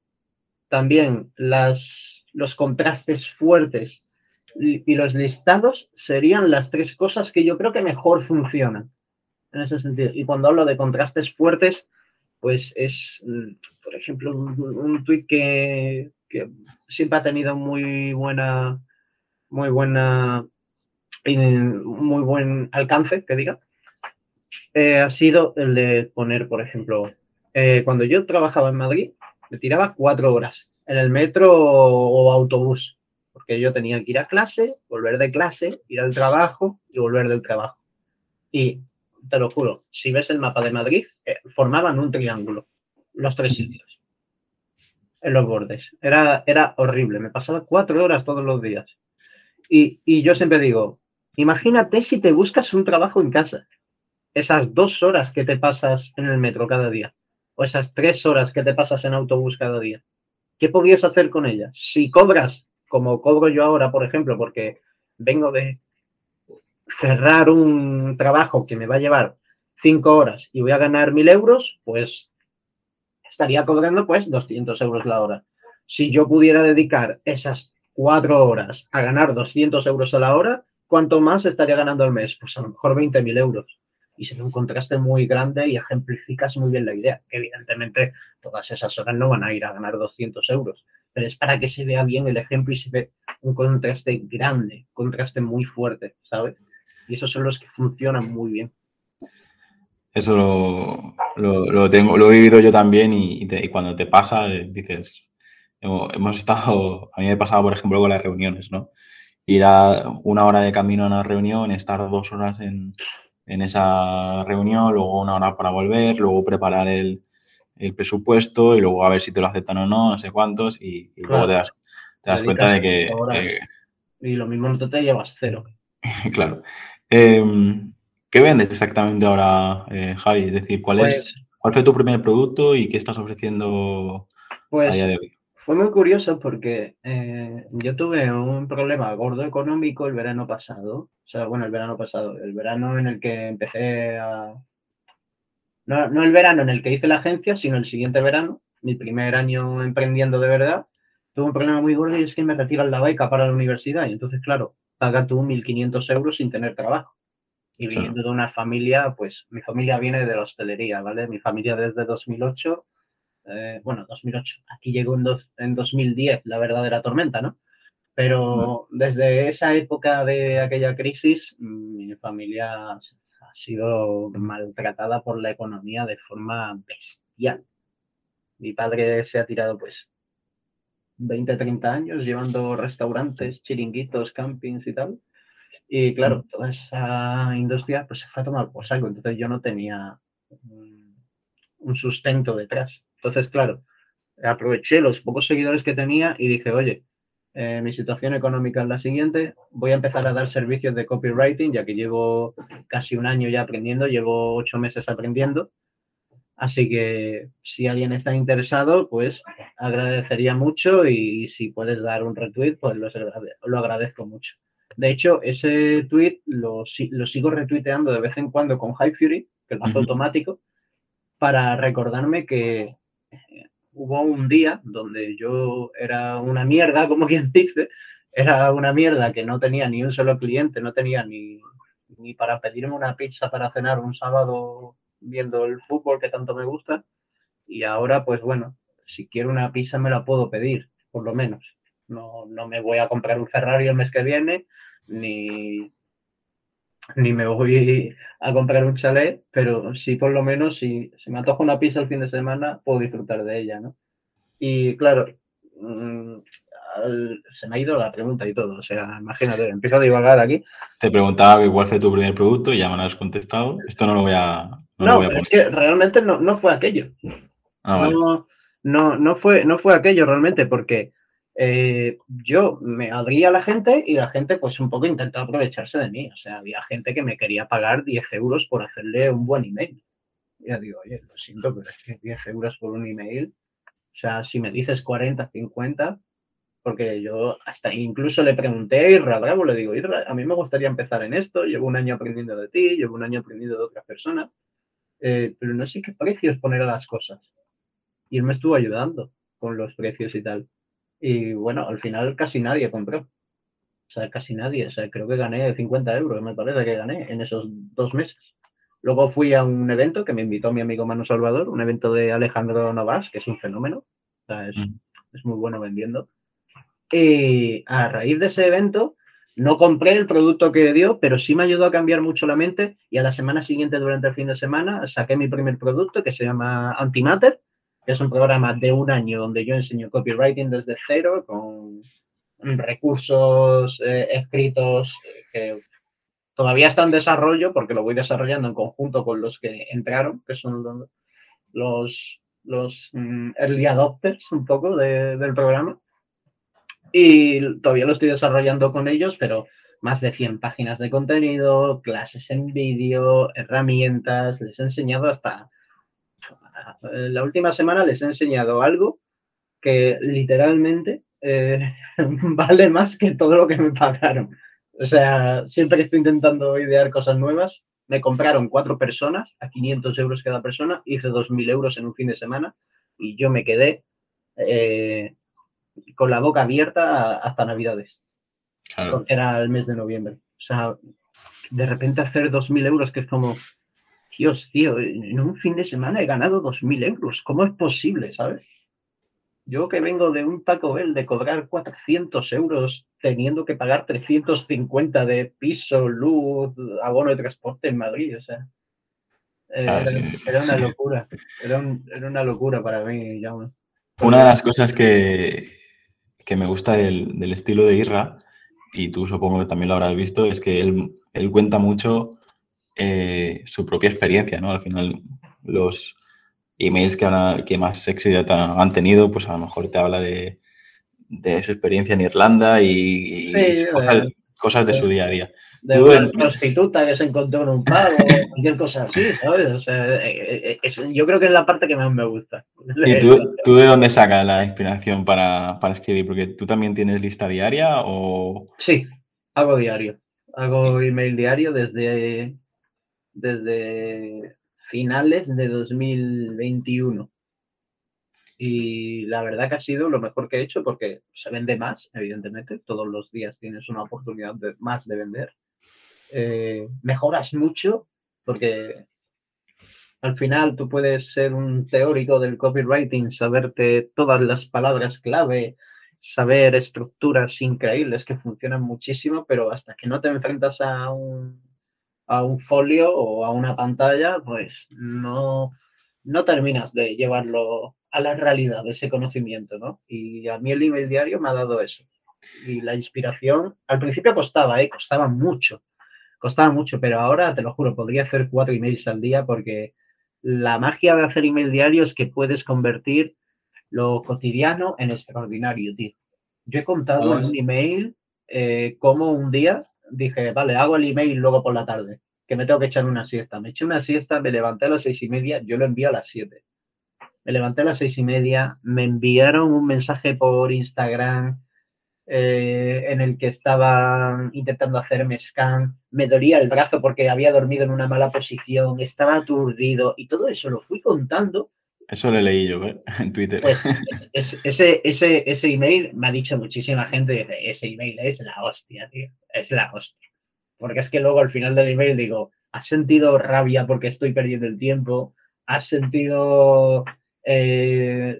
también las, los contrastes fuertes y los listados serían las tres cosas que yo creo que mejor funcionan. en ese sentido. Y cuando hablo de contrastes fuertes, pues es, mm, por ejemplo, un, un tuit que, que, siempre ha tenido muy buena, muy buena, muy buen alcance, que diga, eh, ha sido el de poner, por ejemplo, eh, cuando yo trabajaba en Madrid, me tiraba cuatro horas en el metro o autobús, porque yo tenía que ir a clase, volver de clase, ir al trabajo y volver del trabajo. Y te lo juro, si ves el mapa de Madrid, eh, formaban un triángulo, los tres sitios, en los bordes. Era, era horrible, me pasaba cuatro horas todos los días. Y, y yo siempre digo, imagínate si te buscas un trabajo en casa, esas dos horas que te pasas en el metro cada día, o esas tres horas que te pasas en autobús cada día. ¿Qué podrías hacer con ellas? Si cobras, como cobro yo ahora, por ejemplo, porque vengo de cerrar un trabajo que me va a llevar cinco horas y voy a ganar mil euros, pues estaría cobrando pues 200 euros la hora. Si yo pudiera dedicar esas cuatro horas a ganar 200 euros a la hora, ¿cuánto más estaría ganando al mes? Pues a lo mejor 20.000 euros. Y sería un contraste muy grande y ejemplificas muy bien la idea. Evidentemente, todas esas horas no van a ir a ganar 200 euros, pero es para que se vea bien el ejemplo y se ve un contraste grande, contraste muy fuerte, ¿sabes? Y esos son los que funcionan muy bien. Eso lo, tengo, lo he vivido yo también y, cuando te pasa, eh, dices, hemos, estado, a mí me ha pasado, por ejemplo, con las reuniones, ¿no? Ir a una hora de camino a una reunión, estar dos horas en, esa reunión, luego una hora para volver, luego preparar el, presupuesto y luego a ver si te lo aceptan o no, no sé cuántos, y, luego te das, cuenta de que... y lo mismo no te llevas cero. claro. Em, ¿Qué vendes exactamente ahora, eh, Javi? Es decir, ¿cuál, es, pues ¿cuál fue tu primer producto y qué estás ofreciendo pues, a día de hoy? Fue muy curioso porque eh, yo tuve un problema gordo económico el verano pasado. O sea, bueno, el verano pasado, el verano en el que empecé a... No, no el verano en el que hice la agencia, sino el siguiente verano, mi primer año emprendiendo de verdad, tuve un problema muy gordo y es que me retiran la beca para la universidad. Y entonces, claro, paga tú 1.500 euros sin tener trabajo. Y viniendo de una familia, pues mi familia viene de la hostelería, ¿vale? Mi familia desde 2008, eh, bueno, 2008, aquí llegó en, en 2010 la verdadera tormenta, ¿no? Pero desde esa época de aquella crisis, mi familia ha sido maltratada por la economía de forma bestial. Mi padre se ha tirado pues 20, 30 años llevando restaurantes, chiringuitos, campings y tal. Y claro, toda esa industria pues se fue a tomar por saco. Entonces yo no tenía un sustento detrás. Entonces, claro, aproveché los pocos seguidores que tenía y dije, oye, eh, mi situación económica es la siguiente, voy a empezar a dar servicios de copywriting, ya que llevo casi un año ya aprendiendo, llevo ocho meses aprendiendo. Así que si alguien está interesado, pues agradecería mucho y si puedes dar un retweet, pues lo agradezco mucho. De hecho, ese tweet lo, lo, sigo retuiteando de vez en cuando con High Fury, que lo hace automático, para recordarme que eh, hubo un día donde yo era una mierda, como quien dice, era una mierda que no tenía ni un solo cliente, no tenía ni, ni para pedirme una pizza para cenar un sábado viendo el fútbol que tanto me gusta. Y ahora, pues bueno, si quiero una pizza me la puedo pedir, por lo menos. No, no me voy a comprar un Ferrari el mes que viene, ni, ni me voy a comprar un chalet, pero sí por lo menos si, si me antojo una pizza el fin de semana, puedo disfrutar de ella, ¿no? Y claro, mm, se me ha ido la pregunta y todo. O sea, imagínate, empiezo a divagar aquí. Te preguntaba cuál fue tu primer producto y ya me lo has contestado. Esto no lo voy a. No, es que realmente no, no fue aquello. Ah, no, no, no, fue, no fue aquello realmente, porque eh, yo me abría a la gente y la gente pues un poco intentó aprovecharse de mí. O sea, había gente que me quería pagar 10 euros por hacerle un buen email. Ya digo, oye, lo siento, pero es que 10 euros por un email. O sea, si me dices 40, 50, porque yo hasta incluso le pregunté a Irra Bravo, le digo, Irra, a mí me gustaría empezar en esto, llevo un año aprendiendo de ti, llevo un año aprendiendo de otras personas, eh, pero no sé qué precios poner a las cosas. Y él me estuvo ayudando con los precios y tal. Y bueno, al final casi nadie compró. O sea, casi nadie. O sea, creo que gané 50 euros, me parece que gané en esos dos meses. Luego fui a un evento que me invitó mi amigo Manu Salvador, un evento de Alejandro Novas, que es un fenómeno. O sea, es, Mm. es muy bueno vendiendo. Y a raíz de ese evento, no compré el producto que dio, pero sí me ayudó a cambiar mucho la mente. Y a la semana siguiente, durante el fin de semana, saqué mi primer producto que se llama Antimatter, que es un programa de un año donde yo enseño copywriting desde cero con recursos eh, escritos que todavía está en desarrollo porque lo voy desarrollando en conjunto con los que entraron, que son los, los, los, mm, early adopters un poco de- del programa. Y todavía lo estoy desarrollando con ellos, pero más de 100 páginas de contenido, clases en vídeo, herramientas, les he enseñado hasta... eh, La última semana les he enseñado algo que literalmente eh, vale más que todo lo que me pagaron. O sea, siempre que estoy intentando idear cosas nuevas, me compraron cuatro personas a 500 euros cada persona, hice 2.000 euros en un fin de semana y yo me quedé eh, con la boca abierta hasta Navidades, Claro. era el mes de noviembre. O sea, de repente hacer 2.000 euros, que es como, Dios, tío, en un fin de semana he ganado 2.000 euros. ¿Cómo es posible, sabes? Yo que vengo de un Taco Bell de cobrar 400 euros teniendo que pagar 350 de piso, luz, abono de transporte en Madrid, o sea. eh, era, sí. era una locura. Era, un- era una locura para mí, Jaume. Una de las cosas que, que me gusta del, del estilo de Irra, y tú supongo que también lo habrás visto, es que él, él cuenta mucho eh, su propia experiencia, ¿no? Al final, los emails que, han- que más ta- han tenido, pues a lo mejor te habla de, de su experiencia en Irlanda y, y Sí, cosas, cosas de de- su día a día. de Tú una en- prostituta que se encontró en un pavo, cualquier cosa así, ¿sabes? O sea, eh, eh, es- yo creo que es la parte que más me gusta. ¿Y tú, tú de dónde sacas la inspiración para, para escribir? Porque tú también tienes lista diaria o... Sí, hago diario. Hago email diario desde, desde finales de 2021. Y la verdad que ha sido lo mejor que he hecho porque se vende más, evidentemente. Todos los días tienes una oportunidad de- más de vender. Eh, mejoras mucho porque al final tú puedes ser un teórico del copywriting, saberte todas las palabras clave, saber estructuras increíbles que funcionan muchísimo, pero hasta que no te enfrentas a un, a un folio o a una pantalla, pues no, no terminas de llevarlo a la realidad, ese conocimiento, ¿no? Y a mí el email diario me ha dado eso. Y la inspiración, al principio costaba, ¿eh? Costaba mucho, costaba mucho, pero ahora, te lo juro, podría hacer cuatro emails al día porque la magia de hacer email diario es que puedes convertir lo cotidiano en extraordinario, tío. Yo he contado en un email eh, cómo un día dije, vale, hago el email luego por la tarde, que me tengo que echar una siesta. Me eché una siesta, me levanté a las seis y media, yo lo envío a las siete. Me levanté a las seis y media, me enviaron un mensaje por Instagram eh, en el que estaban intentando hacerme scan, me dolía el brazo porque había dormido en una mala posición, estaba aturdido y todo eso lo fui contando Eso lo leí yo ¿eh? en Twitter. pues es- es- ese, ese, ese email me ha dicho muchísima gente, dice, ese email es la hostia, tío, es la hostia. Porque es que luego al final del email digo, ¿has sentido rabia porque estoy perdiendo el tiempo? ¿Has sentido eh,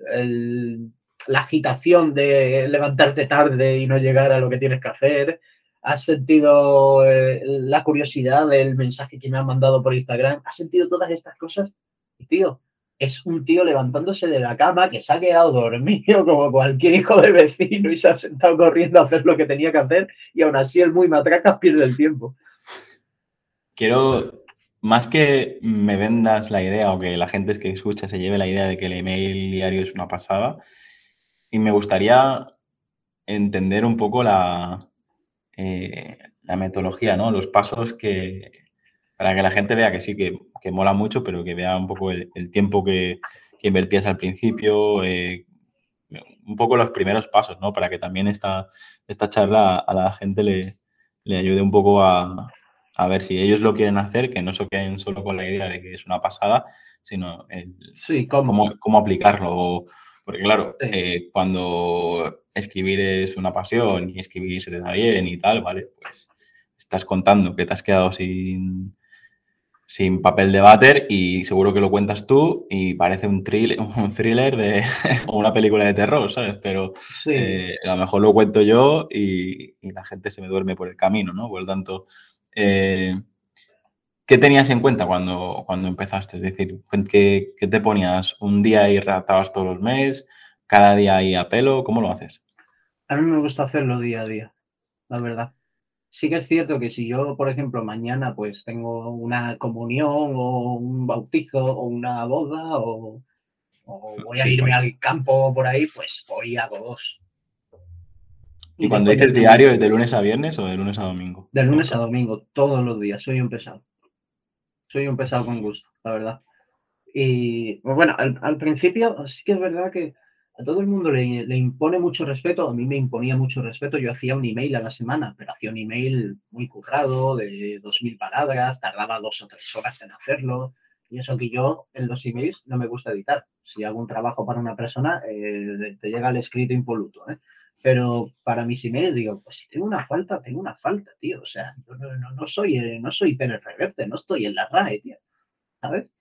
la agitación de levantarte tarde y no llegar a lo que tienes que hacer? ¿Has sentido eh, la curiosidad del mensaje que me han mandado por Instagram? ¿Has sentido todas estas cosas? Y tío, es un tío levantándose de la cama que se ha quedado dormido como cualquier hijo de vecino y se ha sentado corriendo a hacer lo que tenía que hacer y aún así el muy matracas pierde el tiempo. Quiero, más que me vendas la idea o que la gente que escucha se lleve la idea de que el email diario es una pasada, y me gustaría entender un poco la, eh, la metodología, ¿no? Los pasos que, para que la gente vea que sí, que, que mola mucho, pero que vea un poco el, tiempo que, que invertías al principio, eh, un poco los primeros pasos, ¿no? Para que también esta, esta charla a la gente le, le ayude un poco a, a ver si ellos lo quieren hacer, que no se queden solo con la idea de que es una pasada, sino el, Sí, ¿cómo? cómo, cómo aplicarlo. Porque claro, Sí. eh, cuando escribir es una pasión y escribir se te da bien y tal, ¿vale? Pues estás contando que te has quedado sin, sin papel de váter y seguro que lo cuentas tú y parece un thriller, un thriller de, o una película de terror, ¿sabes? Pero eh, a lo mejor lo cuento yo y, la gente se me duerme por el camino, ¿no? Por lo tanto, eh, ¿qué tenías en cuenta cuando, cuando empezaste? Es decir, ¿qué, te ponías? ¿Un día y redactabas todos los meses? ¿Cada día ahí a pelo? ¿Cómo lo haces? A mí me gusta hacerlo día a día, la verdad sí que es cierto que si yo, por ejemplo, mañana pues tengo una comunión o un bautizo o una boda o, voy a irme al campo por ahí, pues hoy hago dos. ¿Y, cuando dices diario es de lunes a viernes o de lunes a domingo? De lunes a domingo, todos los días. Soy un pesado. Soy un pesado con gusto, la verdad. Y pues, bueno, al principio sí que es verdad que a todo el mundo le, impone mucho respeto, a mí me imponía mucho respeto, yo hacía un email a la semana, pero hacía un email muy currado, de dos mil palabras, tardaba dos o tres horas en hacerlo, y eso que yo en los emails no me gusta editar. Si hago un trabajo para una persona, eh, te llega el escrito impoluto, ¿eh? Pero para mis emails digo, pues si tengo una falta, tengo una falta, tío. O sea, yo no, soy, eh, no soy Pérez Reverte, no estoy en la RAE, tío. ¿Sabes?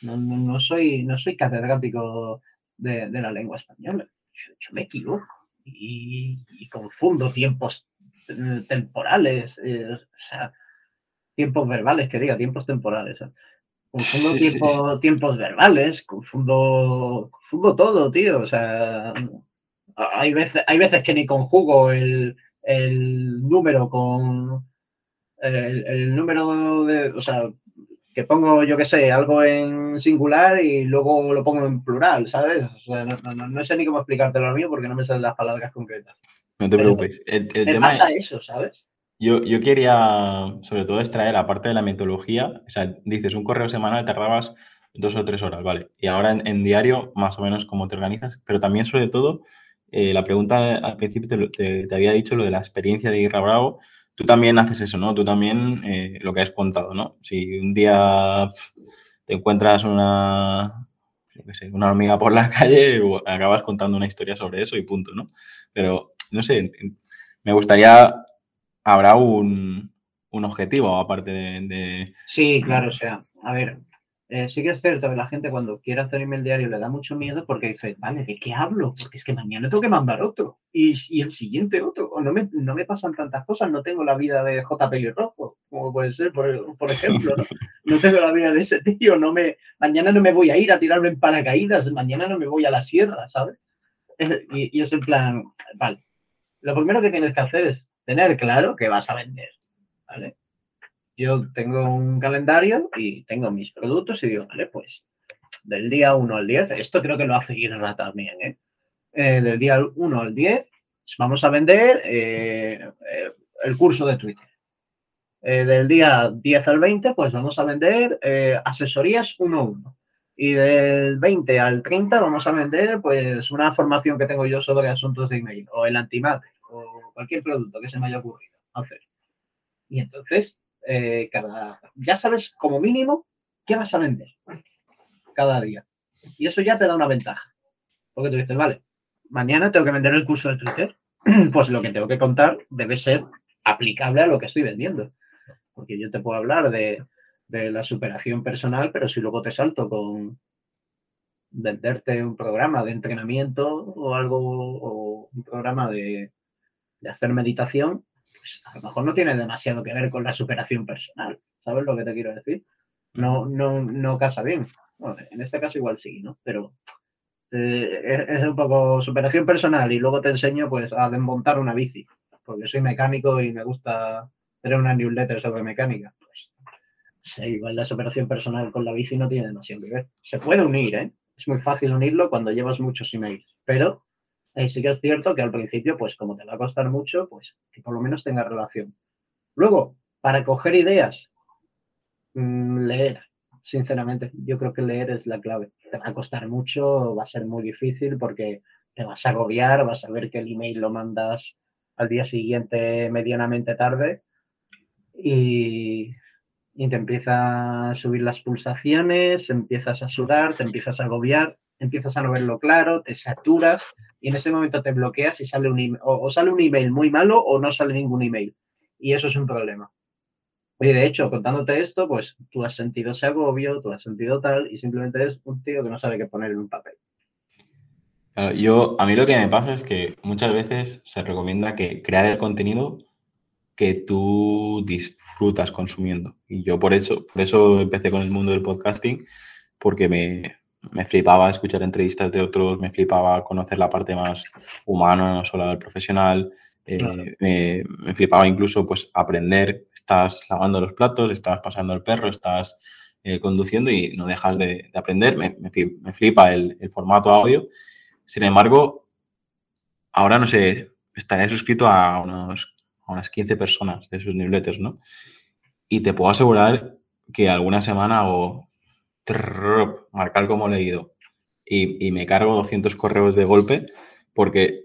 No, no, soy, no soy catedrático de, la lengua española. Yo, me equivoco y, confundo tiempos eh, temporales, eh, o sea, tiempos verbales, que diga, tiempos temporales. Confundo tiempos verbales, confundo, confundo todo, tío. O sea, hay veces, hay veces que ni conjugo el, número con el, el, número de, o sea, que pongo, yo qué sé, algo en singular y luego lo pongo en plural, ¿sabes? O sea, no, sé ni cómo explicártelo lo mío porque no me salen las palabras concretas. No te preocupes. El, tema pasa eso, ¿sabes? Yo, yo quería, sobre todo, extraer, aparte de la metodología, o sea, dices, un correo semanal tardabas dos o tres horas, ¿vale? Y ahora en, diario, más o menos, cómo te organizas, pero también, sobre todo, eh, la pregunta al principio te, te, había dicho lo de la experiencia de Irra Bravo, tú también haces eso, ¿no? Tú también eh, lo que has contado, ¿no? Si un día te encuentras una, una hormiga por la calle, acabas contando una historia sobre eso y punto, ¿no? Pero, no sé, me gustaría, habrá un, objetivo aparte de, Sí, claro, o sea, a ver, eh, sí que es cierto que la gente cuando quiere hacer email diario le da mucho miedo porque dice, vale, ¿de qué hablo? Porque es que mañana tengo que mandar otro y, y el siguiente otro. O no me, no me pasan tantas cosas, no tengo la vida de J. Rojo, como puede ser, por, ejemplo. ¿no? tengo la vida de ese tío, no me, mañana no me voy a ir a tirarme en paracaídas, mañana no me voy a la sierra, ¿sabes? Y, y es en plan, vale, lo primero que tienes que hacer es tener claro que vas a vender, ¿vale? Yo tengo un calendario y tengo mis productos y digo, vale, pues del día 1 al 10, esto creo que lo hace Irra también, ¿eh? ¿eh? del día 1 al 10 vamos a vender eh, eh, el curso de Twitter. del día 10 al 20, pues vamos a vender asesorías 1 a 1. Y del 20 al 30 vamos a vender pues una formación que tengo yo sobre asuntos de email o el antimate o cualquier producto que se me haya ocurrido hacer. Y entonces eh, cada, ya sabes como mínimo qué vas a vender cada día. Y eso ya te da una ventaja. Porque tú dices, vale, mañana tengo que vender el curso de Twitter. Pues lo que tengo que contar debe ser aplicable a lo que estoy vendiendo. Porque yo te puedo hablar de, la superación personal, pero si luego te salto con venderte un programa de entrenamiento o algo, o un programa de, de hacer meditación, pues, a lo mejor no tiene demasiado que ver con la superación personal. ¿Sabes lo que te quiero decir? No, no, no casa bien. En este caso igual sí, ¿no? Pero eh, es, un poco superación personal y luego te enseño pues a desmontar una bici, porque soy mecánico y me gusta tener una newsletter sobre mecánica. Pues sí, igual la superación personal con la bici no tiene demasiado que ver. Se puede unir, ¿eh? Es muy fácil unirlo cuando llevas muchos emails, pero y sí que es cierto que al principio, pues como te va a costar mucho, pues que por lo menos tenga relación. Luego, para coger ideas, mm, leer, sinceramente, yo creo que leer es la clave. Te va a costar mucho, va a ser muy difícil porque te vas a agobiar, vas a ver que el email lo mandas al día siguiente medianamente tarde y, y te empieza a subir las pulsaciones, empiezas a sudar, te empiezas a agobiar, empiezas a no verlo claro, te saturas y en ese momento te bloqueas y sale un email, o, sale un email muy malo o no sale ningún email. Y eso es un problema. Oye, de hecho, contándote esto, pues tú has sentido ese agobio, tú has sentido tal, y simplemente eres un tío que no sabe qué poner en un papel. yo, a mí lo que me pasa es que muchas veces se recomienda que crear el contenido que tú disfrutas consumiendo. Y yo por eso, por eso empecé con el mundo del podcasting, porque me, me flipaba escuchar entrevistas de otros, me flipaba conocer la parte más humana, no solo el profesional, eh, me, flipaba incluso pues aprender, estás lavando los platos, estás pasando el perro, estás eh, conduciendo y no dejas de, aprender, me, me flipa el, el, formato audio. Sin embargo, ahora no sé, estaré suscrito a, unos, a unas 15 personas de sus newsletters, ¿no? Y te puedo asegurar que alguna semana o marcar como leído y, y me cargo 200 correos de golpe porque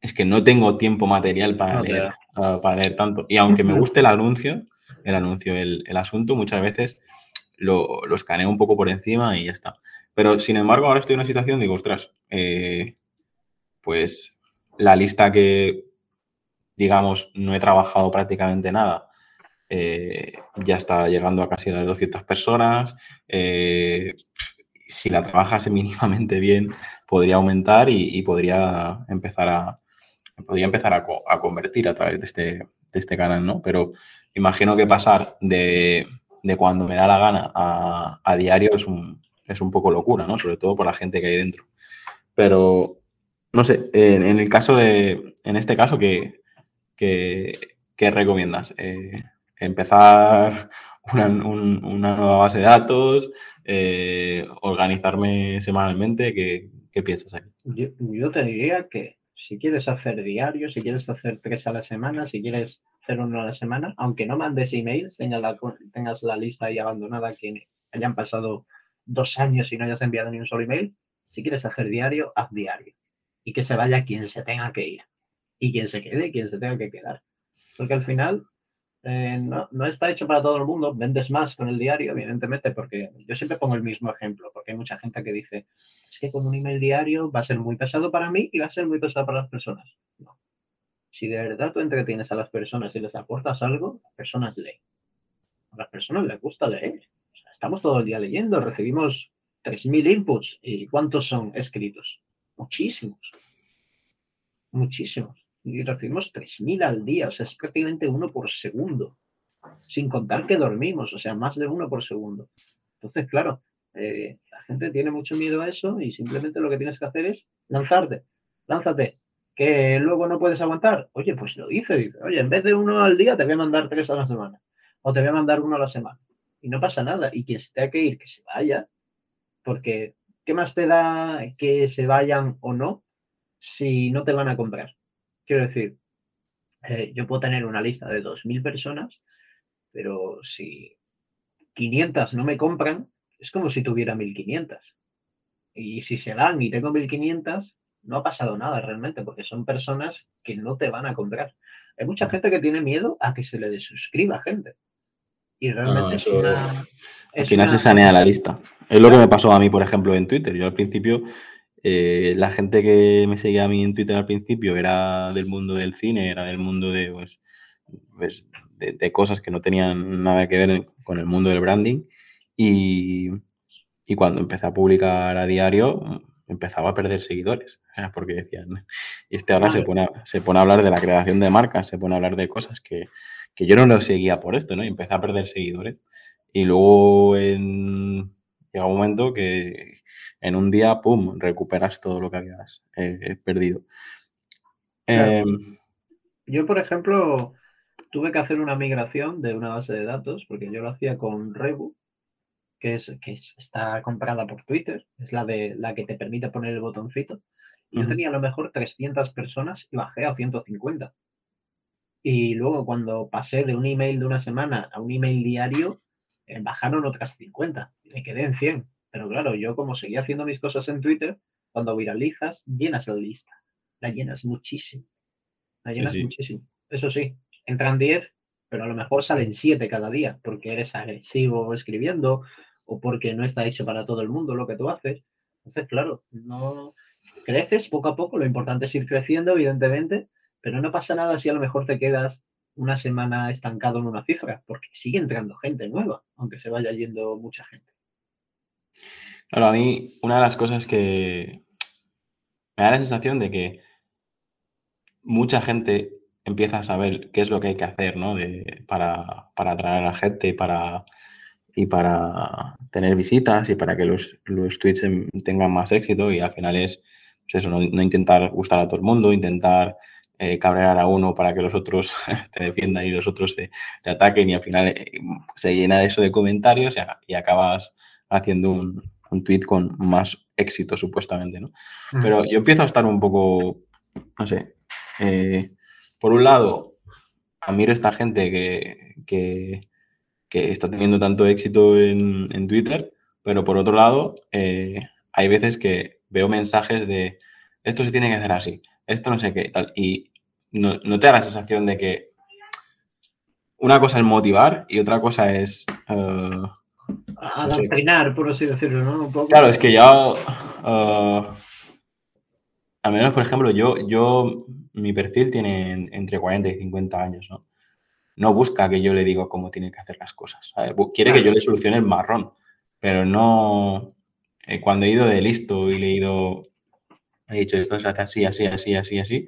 es que no tengo tiempo material para, leer, para leer tanto. Y aunque me guste el anuncio, el anuncio, el, asunto, muchas veces lo, lo, escaneo un poco por encima y ya está. Pero sin embargo, ahora estoy en una situación, digo, ostras, eh, pues la lista que, digamos, no he trabajado prácticamente nada, eh, ya está llegando a casi las 200 personas. Eh, si la trabajase mínimamente bien, podría aumentar y podría empezar a, podría empezar a, convertir a través de este, de este canal, ¿no? Pero imagino que pasar de, cuando me da la gana a, diario es un, es un poco locura, ¿no? Sobre todo por la gente que hay dentro. Pero, no sé, en, el caso de, en este caso, ¿qué, qué, recomiendas? Eh, ¿Empezar una, nueva base de datos? Eh, ¿Organizarme semanalmente? ¿Qué, piensas aquí? yo te diría que si quieres hacer diario, si quieres hacer tres a la semana, si quieres hacer uno a la semana, aunque no mandes emails, tengas la, tengas la lista ahí abandonada que hayan pasado dos años y no hayas enviado ni un solo email, si quieres hacer diario, haz diario. Y que se vaya quien se tenga que ir. Y quien se quede, quien se tenga que quedar. Porque al final eh, no, no, está hecho para todo el mundo. Vendes más con el diario, evidentemente, porque yo siempre pongo el mismo ejemplo, porque hay mucha gente que dice, es que con un email diario va a ser muy pesado para mí y va a ser muy pesado para las personas. No. Si de verdad tú entretienes a las personas y les aportas algo, las personas leen. A las personas les gusta leer. estamos todo el día leyendo, recibimos 3.000 inputs. ¿Y cuántos son escritos? Muchísimos. Muchísimos y recibimos 3.000 al día, o sea, es prácticamente uno por segundo, sin contar que dormimos, o sea, más de uno por segundo. Entonces, claro, eh, la gente tiene mucho miedo a eso y simplemente lo que tienes que hacer es lanzarte, lánzate, que luego no puedes aguantar. Oye, pues lo dice, dice, oye, en vez de uno al día te voy a mandar tres a la semana, o te voy a mandar uno a la semana. Y no pasa nada, y quien se tenga que ir, que se vaya, porque ¿qué más te da que se vayan o no si no te van a comprar? Quiero decir, eh, yo puedo tener una lista de 2.000 personas, pero si 500 no me compran, es como si tuviera 1.500. Y si se dan y tengo 1.500, no ha pasado nada realmente, porque son personas que no te van a comprar. Hay mucha gente que tiene miedo a que se le desuscriba gente. Y realmente es una, al final se sanea la lista. Es lo que me pasó a mí, por ejemplo, en Twitter. Yo al principio eh, la gente que me seguía a mí en Twitter al principio era del mundo del cine, era del mundo de, pues, pues de, cosas que no tenían nada que ver con el mundo del branding. Y, y cuando empecé a publicar a diario, empezaba a perder seguidores. Porque decían, este ahora se pone, a, se pone a hablar de la creación de marcas, se pone a hablar de cosas que, que yo no lo seguía por esto, ¿no? Y empecé a perder seguidores. Y luego en, llega un momento que en un día, ¡pum!, recuperas todo lo que habías eh, perdido. Em, yo, por ejemplo, tuve que hacer una migración de una base de datos, porque yo lo hacía con Rebu, que, es, que está comprada por Twitter, es la, de, la que te permite poner el botoncito. Yo tenía a lo mejor 300 personas y bajé a 150. Y luego cuando pasé de un email de una semana a un email diario, eh, bajaron otras 50, me quedé en 100. Pero claro, yo como seguía haciendo mis cosas en Twitter, cuando viralizas, llenas la lista. La llenas muchísimo. La llenas muchísimo. Eso sí, entran 10, pero a lo mejor salen 7 cada día, porque eres agresivo escribiendo o porque no está hecho para todo el mundo lo que tú haces. Entonces, claro, no creces poco a poco, lo importante es ir creciendo, evidentemente, pero no pasa nada si a lo mejor te quedas una semana estancado en una cifra, porque sigue entrando gente nueva, aunque se vaya yendo mucha gente. Claro, a mí una de las cosas que me da la sensación de que mucha gente empieza a saber qué es lo que hay que hacer, ¿no? para, atraer a la gente y para, y para tener visitas y para que los, los tweets em, tengan más éxito y al final es pues eso, no, intentar gustar a todo el mundo, intentar eh, cabrear a uno para que los otros te defiendan y los otros te, ataquen y al final eh, se llena de eso de comentarios y, acabas haciendo un, un, tweet con más éxito supuestamente, ¿no? Pero yo empiezo a estar un poco, no sé, eh, por un lado, admiro a esta gente que, está teniendo tanto éxito en, Twitter, pero por otro lado, hay veces que veo mensajes de esto se tiene que hacer así, esto no sé qué, tal, y no, te da la sensación de que una cosa es motivar y otra cosa es... Uh, Adoctrinar, por así decirlo, ¿no? Claro, es que ya... Uh, a menos, por ejemplo, yo, yo, mi perfil tiene entre 40 y 50 años, ¿no? No busca que yo le diga cómo tiene que hacer las cosas. Quiere que yo le solucione el marrón, pero no... Eh, cuando he ido de listo y le he ido... He dicho, esto se hace así, así, así, así, así.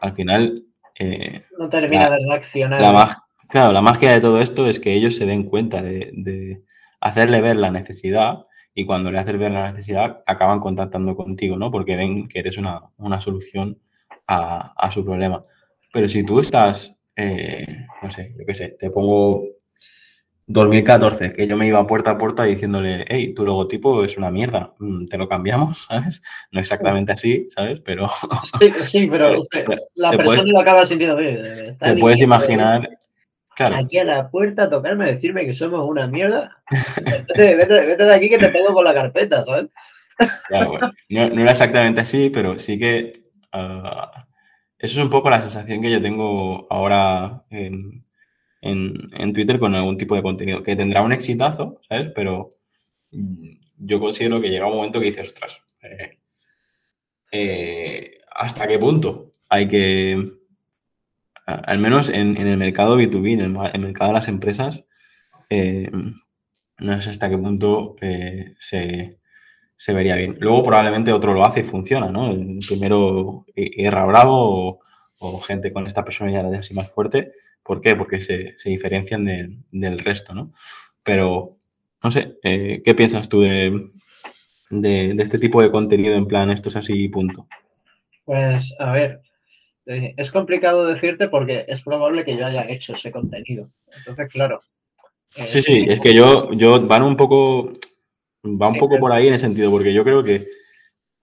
Al final... Eh, no termina de reaccionar. La claro, la magia de todo esto es que ellos se den cuenta de, de hacerle ver la necesidad y cuando le haces ver la necesidad acaban contactando contigo, ¿no? Porque ven que eres una, solución a, su problema. Pero si tú estás, eh, no sé, yo qué sé, te pongo 2014, que yo me iba puerta a puerta diciéndole, hey, tu logotipo es una mierda, mm, te lo cambiamos, ¿sabes? No exactamente así, ¿sabes? Pero... Sí, pero la persona lo acaba sintiendo bien. Te puedes imaginar aquí a la puerta a tocarme, a decirme que somos una mierda. Vete, de aquí que te pongo con la carpeta, ¿sabes? Claro, no, era exactamente así, pero sí que ah, eso es un poco la sensación que yo tengo ahora en, Twitter con algún tipo de contenido, que tendrá un exitazo, ¿sabes? Pero yo considero que llega un momento que dices, ostras, eh, eh, ¿hasta qué punto hay que al menos en, el mercado B2B, en el, mercado de las empresas, eh, no sé hasta qué punto eh, se, vería bien. Luego probablemente otro lo hace y funciona, ¿no? Primero Guerra Bravo o, gente con esta personalidad así más fuerte. ¿Por qué? Porque se, diferencian del resto, ¿no? Pero, no sé, eh, ¿qué piensas tú de, de, de, este tipo de contenido en plan, esto es así, punto? Pues, a ver, es complicado decirte porque es probable que yo haya hecho ese contenido. Entonces, claro. Eh, sí, sí, es que yo, yo van un poco, va un poco por ahí en el sentido, porque yo creo que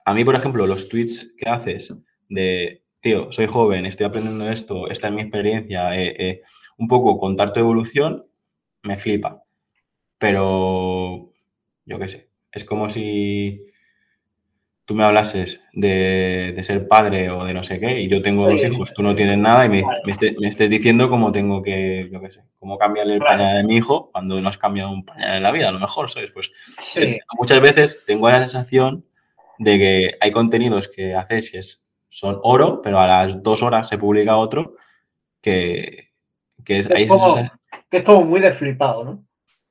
a mí, por ejemplo, los tweets que haces de, tío, soy joven, estoy aprendiendo esto, esta es mi experiencia, eh, eh, un poco contar tu evolución, me flipa. Pero, yo qué sé, es como si tú me hablases de, ser padre o de no sé qué, y yo tengo dos hijos, tú no tienes nada, y me, estés, diciendo cómo tengo que, yo qué sé, cómo cambiarle el pañal de mi hijo cuando no has cambiado un pañal en la vida, a lo mejor, ¿sabes? Pues eh, muchas veces tengo la sensación de que hay contenidos que haces y es, son oro, pero a las dos horas se publica otro que, que es... Es, como, que es como muy desflipado, ¿no?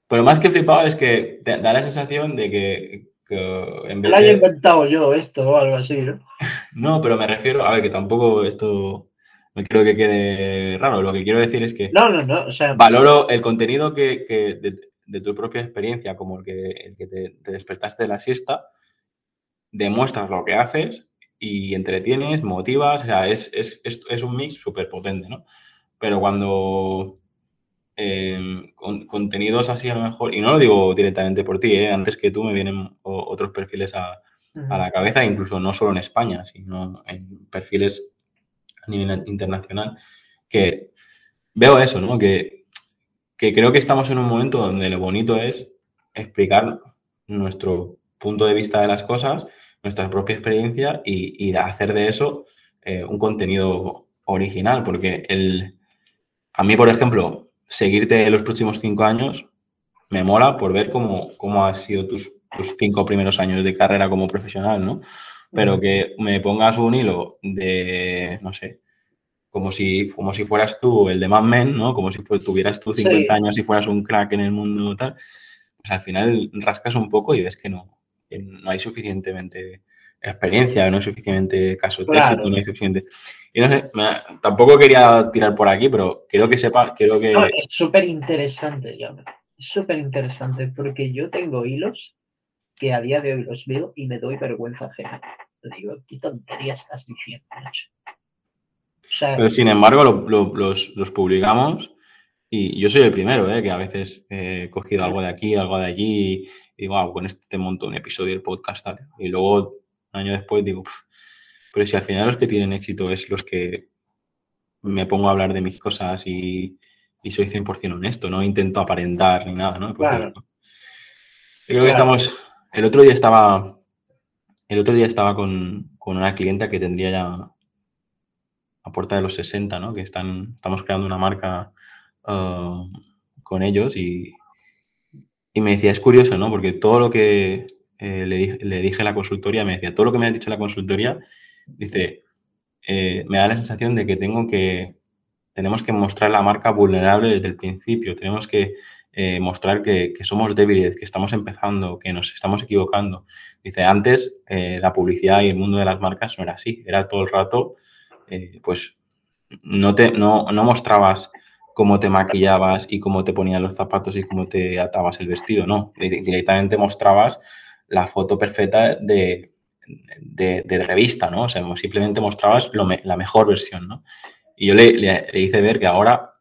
Pero más que flipado es que da la sensación de que en vez Lo haya inventado yo esto o algo así, ¿no? No, pero me refiero, a ver, que tampoco esto no quiero que quede raro. Lo que quiero decir es que no, no, no, o sea, valoro el contenido que, de, tu propia experiencia, como el que, el que te, despertaste de la siesta, demuestras lo que haces y entretienes, motivas, o sea, es, es, es un mix súper potente, ¿no? Pero cuando Em, con, contenidos así a lo mejor, y no lo digo directamente por ti, ¿eh? antes que tú me vienen otros perfiles a, la cabeza, incluso no solo en España, sino en perfiles a nivel internacional, que veo eso, ¿no? Que, creo que estamos en un momento donde lo bonito es explicar nuestro punto de vista de las cosas, nuestra propia experiencia y, hacer de eso eh, un contenido original, porque el, a mí, por ejemplo, seguirte en los próximos cinco años me mola por ver cómo, cómo han sido tus, tus, cinco primeros años de carrera como profesional, ¿no? Pero que me pongas un hilo de, no sé, como si, como si fueras tú el de Mad Men, ¿no? Como si tuvieras tú 50 años y fueras un crack en el mundo tal. Pues al final rascas un poco y ves que no, no hay suficientemente experiencia, no hay suficientemente caso de éxito, no hay suficiente. Y no sé, tampoco quería tirar por aquí, pero quiero que sepa, quiero que... es súper interesante, ya. Es súper interesante porque yo tengo hilos que a día de hoy los veo y me doy vergüenza ajena. Te digo, ¿qué tontería estás diciendo, pero sin embargo, los, publicamos y yo soy el primero, ¿eh? que a veces he cogido algo de aquí, algo de allí digo, wow, con este monto un episodio del podcast tal. Y luego, un año después, digo, pero si al final los que tienen éxito es los que me pongo a hablar de mis cosas y, soy 100% honesto, no intento aparentar ni nada, ¿no? Claro. Creo que estamos, el otro día estaba, el otro día estaba con, con una clienta que tendría ya a puerta de los 60, ¿no? Que están, estamos creando una marca uh, con ellos y, y, me decía, es curioso, ¿no? Porque todo lo que eh, le, le, dije en la consultoría, me decía, todo lo que me has dicho en la consultoría, dice, eh, me da la sensación de que tengo que, tenemos que mostrar la marca vulnerable desde el principio, tenemos que eh, mostrar que, somos débiles, que estamos empezando, que nos estamos equivocando. Dice, antes la publicidad y el mundo de las marcas no era así, era todo el rato pues no, te, no, mostrabas cómo te maquillabas y cómo te ponían los zapatos y cómo te atabas el vestido, no. Directamente mostrabas la foto perfecta de, de, revista, ¿no? O sea, simplemente mostrabas la mejor versión, ¿no? Y yo le, le, hice ver que ahora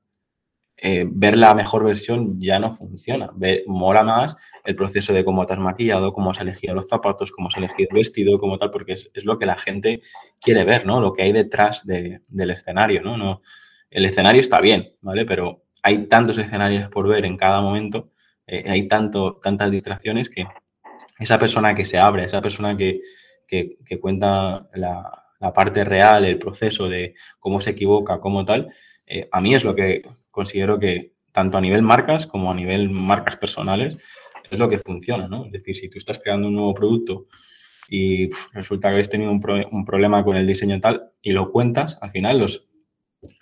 eh, ver la mejor versión ya no funciona. mola más el proceso de cómo te has maquillado, cómo has elegido los zapatos, cómo has elegido el vestido, como tal, porque es, lo que la gente quiere ver, ¿no? Lo que hay detrás del escenario, ¿no? ¿no? El escenario está bien, ¿vale? Pero hay tantos escenarios por ver en cada momento, eh, hay tanto, tantas distracciones que esa persona que se abre, esa persona que, cuenta la, la parte real, el proceso de cómo se equivoca, cómo tal, eh, a mí es lo que considero que tanto a nivel marcas como a nivel marcas personales es lo que funciona, ¿no? Es decir, si tú estás creando un nuevo producto y resulta que habéis tenido un, problema con el diseño tal y lo cuentas, al final los,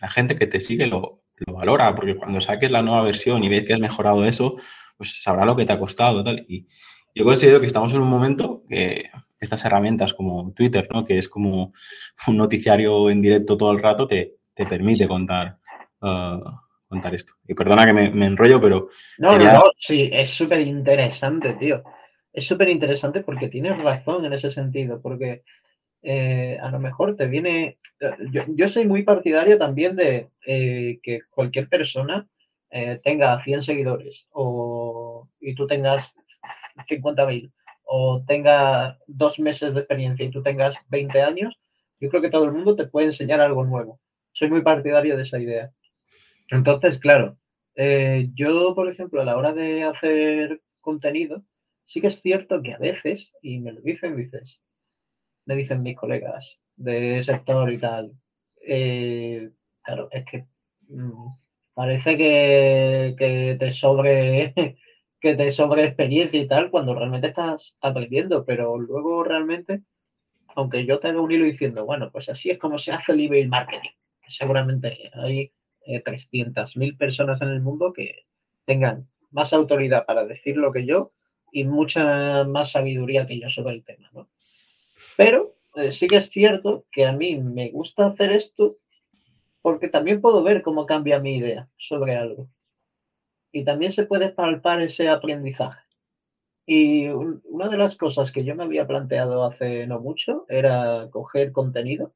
la gente que te sigue lo, valora, porque cuando saques la nueva versión y ves que has mejorado eso, pues sabrá lo que te ha costado tal. Y yo considero que estamos en un momento que estas herramientas como Twitter, ¿no? que es como un noticiario en directo todo el rato, te, te permite contar, uh, contar esto. Y perdona que me, enrollo, pero... No, no, no, sí, es súper interesante, tío. Es súper interesante porque tienes razón en ese sentido, porque eh, a lo mejor te viene... Yo, soy muy partidario también de eh, que cualquier persona eh, tenga 100 seguidores o, y tú tengas 50.000 o tenga dos meses de experiencia y tú tengas 20 años, yo creo que todo el mundo te puede enseñar algo nuevo. Soy muy partidario de esa idea. Entonces, claro, eh, yo, por ejemplo, a la hora de hacer contenido, sí que es cierto que a veces, y me lo dicen, dices, me dicen mis colegas de sector y tal, eh, claro, es que mm, parece que, que, te sobre que te sobre experiencia y tal cuando realmente estás aprendiendo, pero luego realmente aunque yo tenga un hilo diciendo, bueno, pues así es como se hace el email marketing, seguramente hay eh, 300.000 personas en el mundo que tengan más autoridad para decir lo que yo y mucha más sabiduría que yo sobre el tema, ¿no? Pero eh, sí que es cierto que a mí me gusta hacer esto porque también puedo ver cómo cambia mi idea sobre algo. Y también se puede palpar ese aprendizaje. Y una de las cosas que yo me había planteado hace no mucho era coger contenido,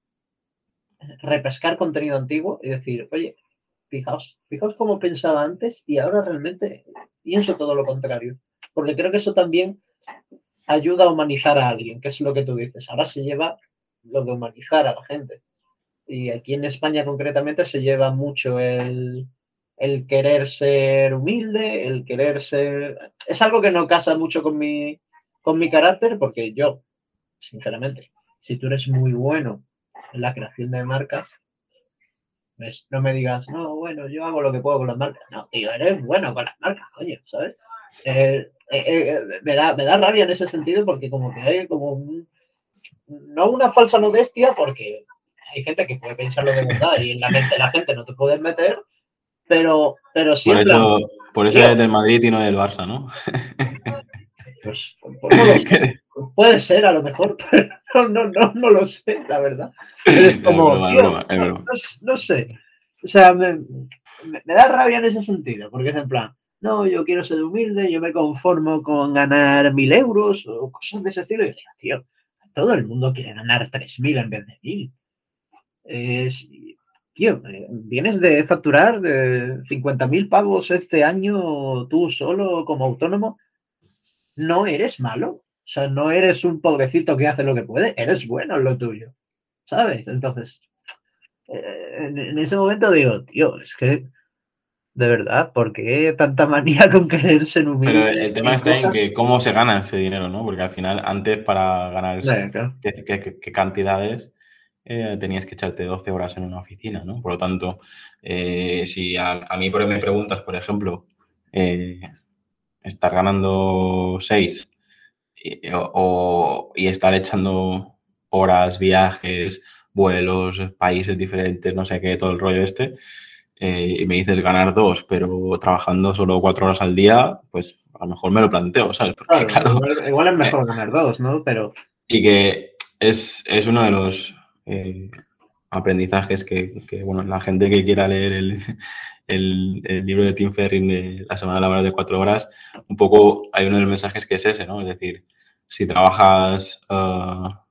repescar contenido antiguo y decir, oye, fijaos, fijaos cómo pensaba antes y ahora realmente pienso todo lo contrario. Porque creo que eso también ayuda a humanizar a alguien, que es lo que tú dices. Ahora se lleva lo de humanizar a la gente. Y aquí en España concretamente se lleva mucho el, el querer ser humilde, el querer ser... Es algo que no casa mucho con mi, con mi carácter porque yo, sinceramente, si tú eres muy bueno en la creación de marcas, pues no me digas, no, bueno, yo hago lo que puedo con las marcas. No, tío, eres bueno con las marcas, coño, ¿sabes? Eh, eh, me, da, me da rabia en ese sentido porque como que hay como no una falsa modestia porque hay gente que puede pensarlo de verdad y en la mente la gente no te puedes meter, pero, pero siempre... Por eso, por eso eres del Madrid y no del Barça, ¿no? Pues, pues lo. Puede ser, a lo mejor, pero no, no, no lo sé, la verdad. Es como, broma, es tío, broma, es no, broma. no sé. O sea, me- me da rabia en ese sentido, porque es en plan, no, yo quiero ser humilde, yo me conformo con ganar mil euros o cosas de ese estilo. Y yo digo, tío, todo el mundo quiere ganar tres mil en vez de mil. Tío, eh, vienes de facturar de 50.000 pavos este año tú solo como autónomo, no eres malo. O sea, no eres un pobrecito que hace lo que puede, eres bueno en lo tuyo. ¿Sabes? Entonces, eh, en ese momento digo, tío, es que, de verdad, ¿por qué tanta manía con querer ser humilde? Pero el tema en está en que cómo se gana ese dinero, ¿no? Porque al final, antes para ganar claro. qué, qué- qué- qué cantidades, eh, tenías que echarte 12 horas en una oficina, ¿no? Por lo tanto, eh, si a, a mí me preguntas, por ejemplo, eh, estar ganando 6 y, o- o- y estar echando horas, viajes, vuelos, países diferentes, no sé qué, todo el rollo este, eh, y me dices ganar dos, pero trabajando solo cuatro horas al día, pues a lo mejor me lo planteo, ¿sabes? Porque Claro, claro, igual, igual es mejor ganar dos, ¿no? Pero y que es, es uno de los eh, aprendizajes que, que, bueno, la gente que quiera leer el, el- el libro de Tim Ferriss de la semana laboral de cuatro horas, un poco hay uno de los mensajes que es ese, ¿no? Es decir, si trabajas ah,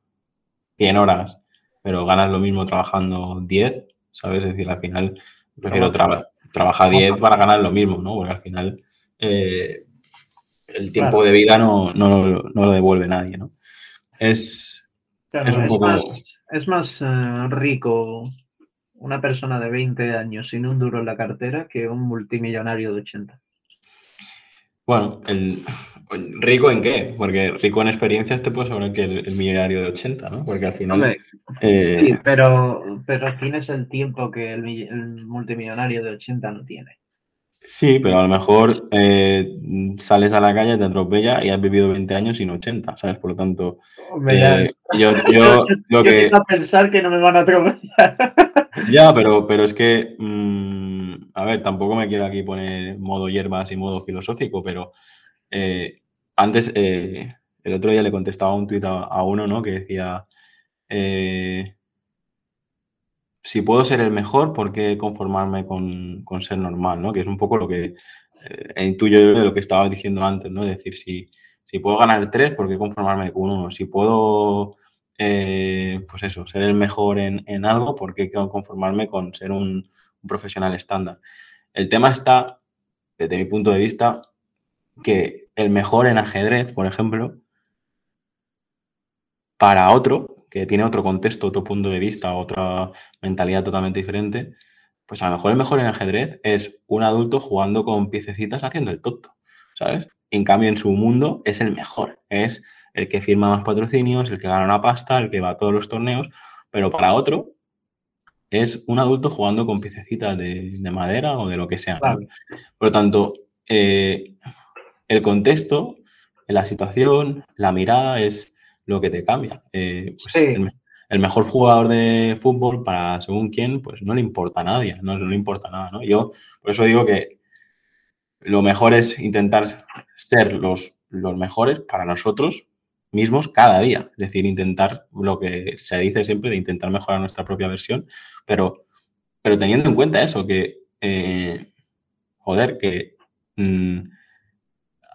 100 horas, pero ganas lo mismo trabajando 10, ¿sabes? Es decir, al final prefiero traba- trabajar 10 para ganar lo mismo, ¿no? Porque al final eh, el tiempo Claro. de vida no, no, lo- no lo devuelve nadie, ¿no? Es, claro, Es un es, poco- más, es más eh, rico una persona de 20 años sin un duro en la cartera que un multimillonario de 80. Bueno, el, ¿rico en qué? Porque rico en experiencias te puedes hablar que el, el millonario de 80, ¿no? Porque al final... Hombre, eh, sí, pero, pero tienes el tiempo que el, el multimillonario de 80 no tiene. Sí, pero a lo mejor eh, sales a la calle, te atropella y has vivido 20 años sin 80, ¿sabes? Por lo tanto, eh, yo, yo lo que... a pensar que no me van a atropellar. Ya, pero, pero es que, mm, a ver, tampoco me quiero aquí poner modo hierbas y modo filosófico, pero eh, antes, eh, el otro día le contestaba un tuit a, a uno, ¿no? Que decía, eh, si puedo ser el mejor, ¿por qué conformarme con, con ser normal, ¿no? Que es un poco lo que eh, intuyo yo de lo que estabas diciendo antes, ¿no? Es decir, si, si puedo ganar tres, ¿por qué conformarme con uno? Si puedo eh, pues eso, ser el mejor en, en algo, ¿por qué conformarme con ser un profesional estándar? El tema está, desde mi punto de vista, que el mejor en ajedrez, por ejemplo, para otro, que tiene otro contexto, otro punto de vista, otra mentalidad totalmente diferente, pues a lo mejor el mejor en ajedrez es un adulto jugando con piececitas haciendo el tonto, ¿sabes? En cambio, en su mundo es el mejor, es el que firma más patrocinios, el que gana una pasta, el que va a todos los torneos, pero para otro es un adulto jugando con piececitas de, de madera o de lo que sea. Por lo tanto, eh, el contexto, la situación, la mirada es lo que te cambia. Eh, pues Sí. el, el mejor jugador de fútbol para según quién, pues no le importa a nadie, no, no le importa nada. ¿no? Yo por eso digo que lo mejor es intentar ser los, los mejores para nosotros mismos cada día. Es decir, intentar lo que se dice siempre de intentar mejorar nuestra propia versión, pero, pero teniendo en cuenta eso, que, eh, joder, que mm,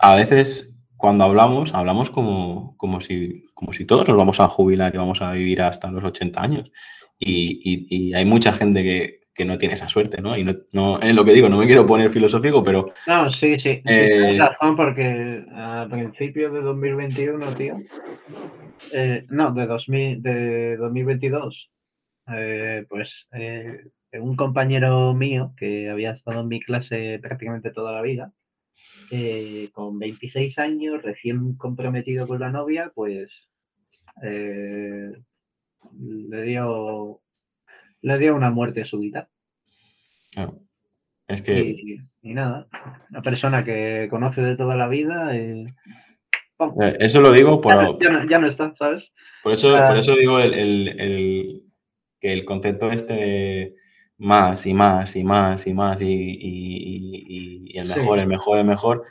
a veces cuando hablamos, hablamos como, como, si, como si todos nos vamos a jubilar y vamos a vivir hasta los 80 años. Y, y- y hay mucha gente que, que no tiene esa suerte, ¿no? Y no, no, es lo que digo, no me quiero poner filosófico, pero No, sí, sí, sí, Eh, tienes razón porque a principios de 2021, tío, eh, no, de, 2000, de 2022, eh, pues eh, un compañero mío que había estado en mi clase prácticamente toda la vida, eh, con 26 años, recién comprometido con la novia, pues eh, le dio le dio una muerte súbita. claro, es que Y, y nada, una persona que conoce de toda la vida, eh, eso lo digo por, ya, no, ya no- ya no está, ¿sabes? por eso, Ah. por eso digo el, el- el que el concepto este más y más y más y más y, y, y el mejor, el mejor, el mejor,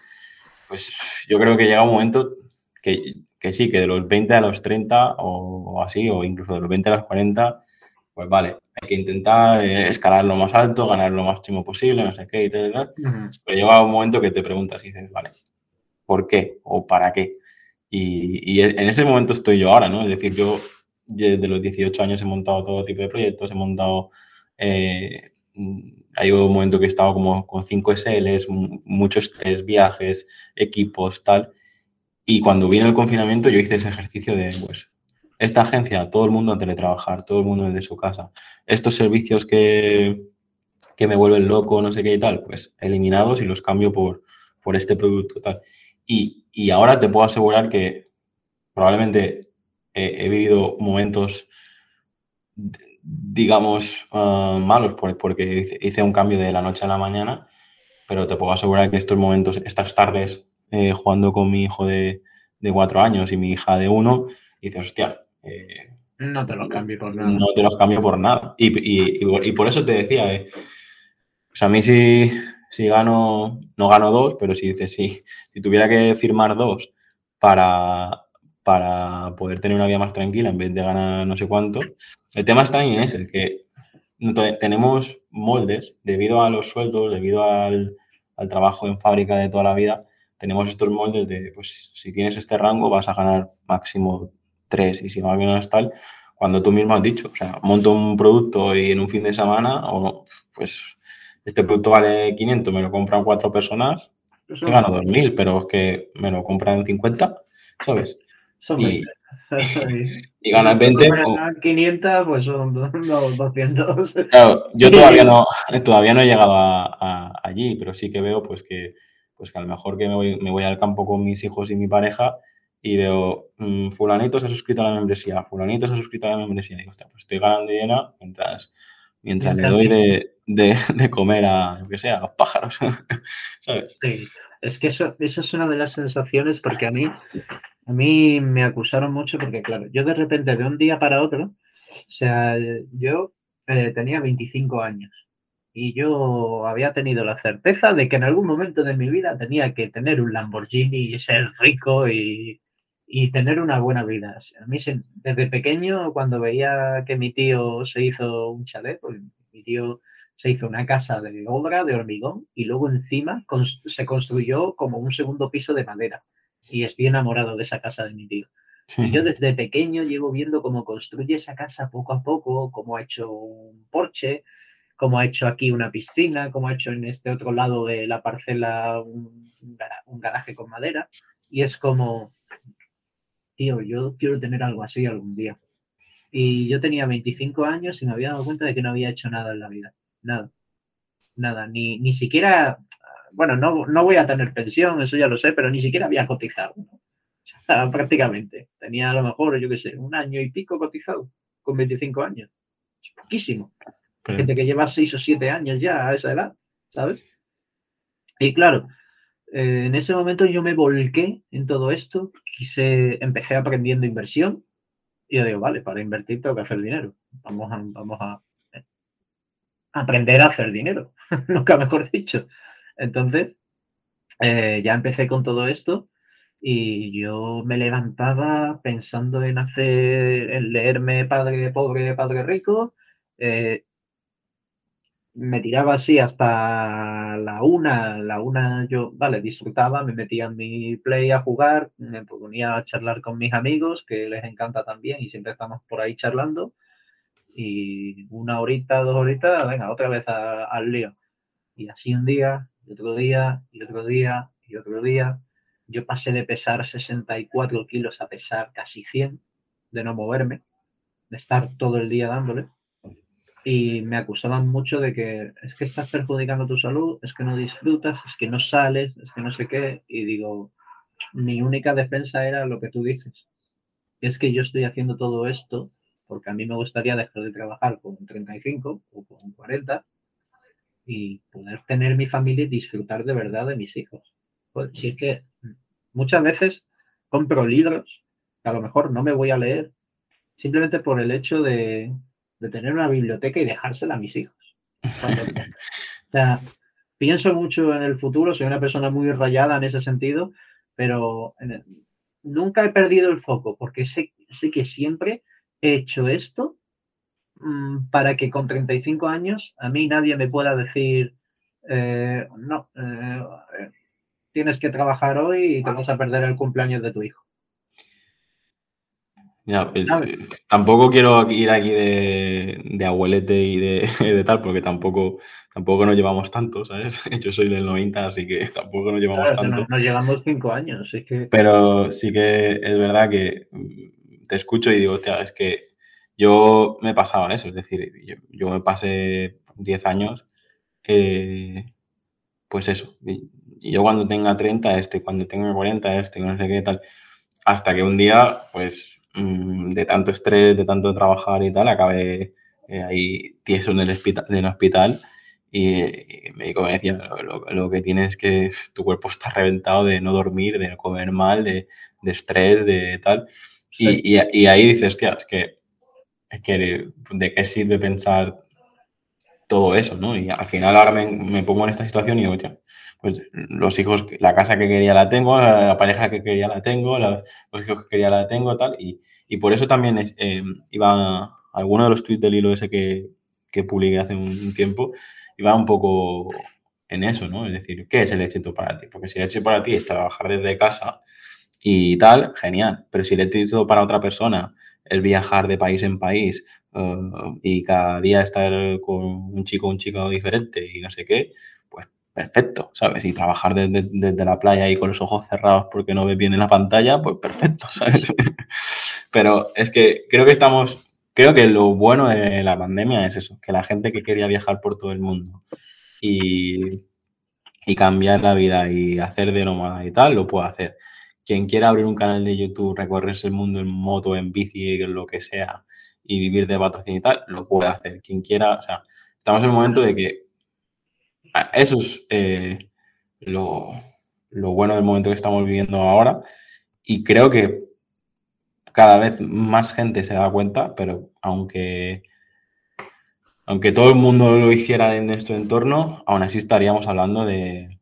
pues yo creo que llega un momento que, que sí, que de los 20 a los 30 o, así, o incluso de los 20 a los 40, pues vale, hay que intentar eh, escalar lo más alto, ganar lo máximo posible, no sé qué y tal, pero llega un momento que te preguntas y dices, vale, ¿por qué o para qué? Y, y, en ese momento estoy yo ahora, ¿no? Es decir, yo desde los 18 años he montado todo tipo de proyectos, he montado eh, hay un momento que he estado como con 5 SLs, muchos tres viajes, equipos, tal. Y cuando vino el confinamiento yo hice ese ejercicio de, pues, esta agencia, todo el mundo a teletrabajar, todo el mundo desde su casa. Estos servicios que, que me vuelven loco, no sé qué y tal, pues eliminados y los cambio por, por este producto, tal. Y, y ahora te puedo asegurar que probablemente he vivido momentos digamos, ah, malos porque hice un cambio de la noche a la mañana, pero te puedo asegurar que estos momentos, estas tardes, eh, jugando con mi hijo de, cuatro años y mi hija de uno, dices, hostia. Eh, no te los cambio por nada. No te los cambio por nada. Y, por eso te decía, eh, pues a mí si, si gano, no gano dos, pero si dices, si, si tuviera que firmar dos para, para poder tener una vida más tranquila en vez de ganar no sé cuánto. El tema está en ese, que tenemos moldes debido a los sueldos, debido al, trabajo en fábrica de toda la vida, tenemos estos moldes de, pues, si tienes este rango vas a ganar máximo tres y si no ganas tal, cuando tú mismo has dicho, o sea, monto un producto y en un fin de semana, o pues este producto vale 500, me lo compran cuatro personas, y gano 2.000, pero es que me lo compran 50, ¿sabes? Son y, 20. y ganas 20. O... 500, pues son 200. Claro, yo todavía no, todavía no he llegado a, allí, pero sí que veo pues que, pues que a lo mejor que me voy, me voy al campo con mis hijos y mi pareja y veo, mmm, fulanito se ha suscrito a la membresía, fulanito se ha suscrito a la membresía. Y digo, pues estoy ganando dinero mientras, mientras le doy de, de, de, comer a, lo que sea, a los pájaros. ¿Sabes? Sí, es que eso, eso es una de las sensaciones porque a mí a mí me acusaron mucho porque, claro, yo de repente de un día para otro, o sea, yo eh, tenía 25 años y yo había tenido la certeza de que en algún momento de mi vida tenía que tener un Lamborghini y ser rico y, y tener una buena vida. A mí desde pequeño, cuando veía que mi tío se hizo un chalet, pues mi tío se hizo una casa de obra, de hormigón, y luego encima se construyó como un segundo piso de madera y estoy enamorado de esa casa de mi tío. Y yo desde pequeño llevo viendo cómo construye esa casa poco a poco, cómo ha hecho un porche, cómo ha hecho aquí una piscina, cómo ha hecho en este otro lado de la parcela un, un garaje con madera. Y es como, tío, yo quiero tener algo así algún día. Y yo tenía 25 años y me había dado cuenta de que no había hecho nada en la vida. Nada. Nada. Ni, ni siquiera bueno, no, no, voy a tener pensión, eso ya lo sé, pero ni siquiera había cotizado. prácticamente. Tenía a lo mejor, yo qué sé, un año y pico cotizado con 25 años. Es poquísimo. Gente que lleva 6 o 7 años ya a esa edad, ¿sabes? Y claro, eh, en ese momento yo me volqué en todo esto, quise, empecé aprendiendo inversión y yo digo, vale, para invertir tengo que hacer dinero. Vamos a, vamos a eh, aprender a hacer dinero, nunca mejor dicho. Entonces, eh, ya empecé con todo esto y yo me levantaba pensando en hacer, en leerme Padre Pobre, Padre Rico. Eh, me tiraba así hasta la una, la una yo, vale, disfrutaba, me metía en mi play a jugar, me ponía a charlar con mis amigos, que les encanta también y siempre estamos por ahí charlando. Y una horita, dos horitas, venga, otra vez al lío. Y así un día, y otro día, y otro día, y otro día. Yo pasé de pesar 64 kilos a pesar casi 100, de no moverme, de estar todo el día dándole. Y me acusaban mucho de que es que estás perjudicando tu salud, es que no disfrutas, es que no sales, es que no sé qué. Y digo, mi única defensa era lo que tú dices. Es que yo estoy haciendo todo esto porque a mí me gustaría dejar de trabajar con 35 o con 40 y poder tener mi familia y disfrutar de verdad de mis hijos. Pues, que muchas veces compro libros que a lo mejor no me voy a leer simplemente por el hecho de, de tener una biblioteca y dejársela a mis hijos. pienso mucho en el futuro, soy una persona muy rayada en ese sentido, pero nunca he perdido el foco porque sé, sé que siempre he hecho esto mm, para que con 35 años a mí nadie me pueda decir, eh, no, eh, tienes que trabajar hoy y te vas a perder el cumpleaños de tu hijo. Ya, eh, tampoco quiero ir aquí de, de abuelete y de, tal, porque tampoco, tampoco nos llevamos tanto, ¿sabes? Yo soy del 90, así que tampoco nos llevamos tanto. Nos, llevamos cinco años, así que... Pero sí que es verdad que mm, te escucho y digo, hostia, es que yo me pasaba eso, es decir, yo, me pasé 10 años, eh, pues eso, y, yo cuando tenga 30 este, cuando tenga 40 este, no sé qué tal, hasta que un día, pues mm, de tanto estrés, de tanto trabajar y tal, acabé eh, ahí tieso en el, hospital, en el hospital y, el médico me decía, lo, que tienes es que tu cuerpo está reventado de no dormir, de comer mal, de, de estrés, de tal. Y, y, ahí dices, hostia, es que, que de qué sirve pensar todo eso, ¿no? Y al final ahora me, pongo en esta situación y digo, pues los hijos, la casa que quería la tengo, la, pareja que quería la tengo, los hijos que quería la tengo, tal. Y, y por eso también es, eh, iba alguno de los tweets del hilo ese que, que publiqué hace un tiempo, iba un poco en eso, ¿no? Es decir, ¿qué es el éxito para ti? Porque si el éxito para ti es trabajar desde casa y tal, genial. Pero si el éxito para otra persona es viajar de país en país eh, y cada día estar con un chico o un chico diferente y no sé qué, pues perfecto, ¿sabes? Y trabajar desde, la playa y con los ojos cerrados porque no ves bien en la pantalla, pues perfecto, ¿sabes? Pero es que creo que estamos, creo que lo bueno de la pandemia es eso, que la gente que quería viajar por todo el mundo y, y cambiar la vida y hacer de nómada y tal, lo puede hacer. Quien quiera abrir un canal de YouTube, recorrerse el mundo en moto, en bici, lo que sea, y vivir de patrocinio y tal, lo puede hacer. Quien quiera, o sea, estamos en el momento de que eso es eh, lo, bueno del momento que estamos viviendo ahora y creo que cada vez más gente se da cuenta, pero aunque, aunque todo el mundo lo hiciera en nuestro entorno, aún así estaríamos hablando de,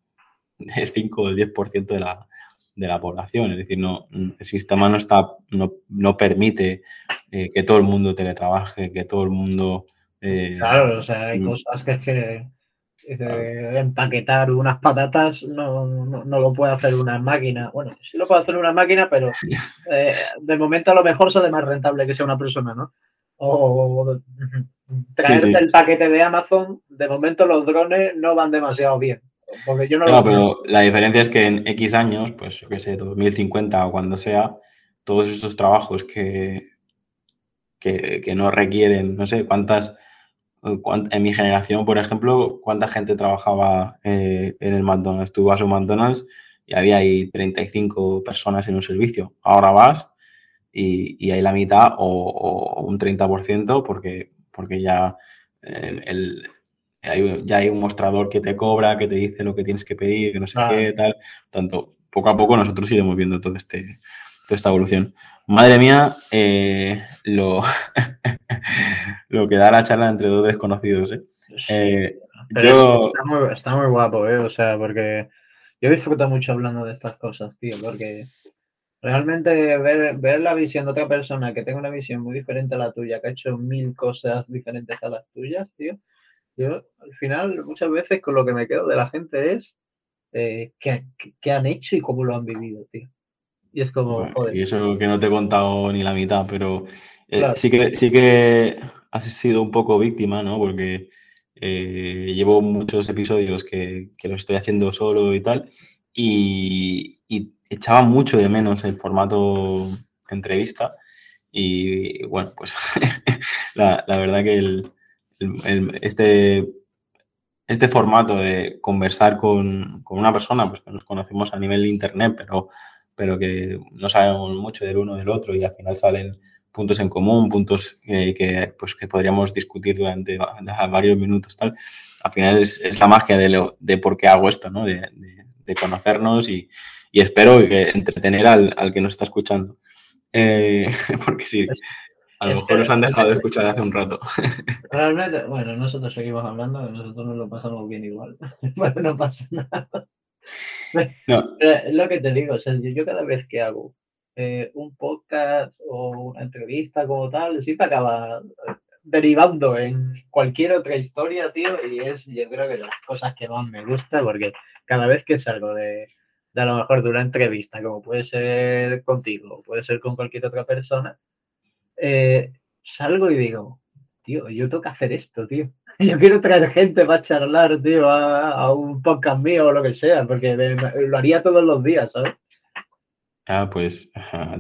de 5 o el 10% de la, de la población. Es decir, no, el sistema no, está, no, no permite eh, que todo el mundo teletrabaje, que todo el mundo... Eh, claro, o sea, hay cosas que es que empaquetar unas patatas no, no, lo puede hacer una máquina. Bueno, sí lo puede hacer una máquina, pero eh, de momento a lo mejor sale más rentable que sea una persona, ¿no? O traerte el paquete de Amazon, de momento los drones no van demasiado bien. Porque yo no, no pero la diferencia es que en X años, pues yo qué sé, 2050 o cuando sea, todos estos trabajos que, que, no requieren, no sé, cuántas, en mi generación, por ejemplo, cuánta gente trabajaba eh, en el McDonald's. Tú vas a un McDonald's y había ahí 35 personas en un servicio. Ahora vas y, hay la mitad o, un 30% porque, porque ya el hay, ya hay un mostrador que te cobra, que te dice lo que tienes que pedir, que no sé qué, tal. Tanto, poco a poco nosotros iremos viendo todo este, toda esta evolución. Madre mía, eh, lo, lo que da la charla entre dos desconocidos. ¿eh? eh está, muy, está, muy, guapo, ¿eh? O sea, porque yo disfruto mucho hablando de estas cosas, tío, porque realmente ver, ver la visión de otra persona que tenga una visión muy diferente a la tuya, que ha hecho mil cosas diferentes a las tuyas, tío, yo, al final, muchas veces con lo que me quedo de la gente es eh, qué, han hecho y cómo lo han vivido, tío. Y es como, Y eso que no te he contado ni la mitad, pero eh, sí, que, sí que has sido un poco víctima, ¿no? Porque eh, llevo muchos episodios que, que lo estoy haciendo solo y tal, y, echaba mucho de menos el formato entrevista. Y bueno, pues la, la verdad que el, este, este formato de conversar con, una persona, pues que nos conocemos a nivel de internet, pero, pero que no sabemos mucho del uno del otro y al final salen puntos en común, puntos que, pues, que podríamos discutir durante varios minutos, tal. Al final es, la magia de, lo, de por qué hago esto, ¿no? De, conocernos y, espero que entretener al, que nos está escuchando. Eh, porque sí, A lo mejor nos han dejado de escuchar hace un rato. Realmente, bueno, nosotros seguimos hablando, nosotros nos lo pasamos bien igual. bueno, no pasa nada. No. Lo que te digo, o sea, yo cada vez que hago eh, un podcast o una entrevista como tal, siempre acaba eh, derivando en cualquier otra historia, tío, y es yo creo que las cosas que más me gusta, porque cada vez que salgo de, de a lo mejor de una entrevista, como puede ser contigo, puede ser con cualquier otra persona, eh, salgo y digo, tío, yo tengo que hacer esto, tío. Yo quiero traer gente para charlar, tío, a, un podcast mío o lo que sea, porque lo haría todos los días, ¿sabes? Ah, pues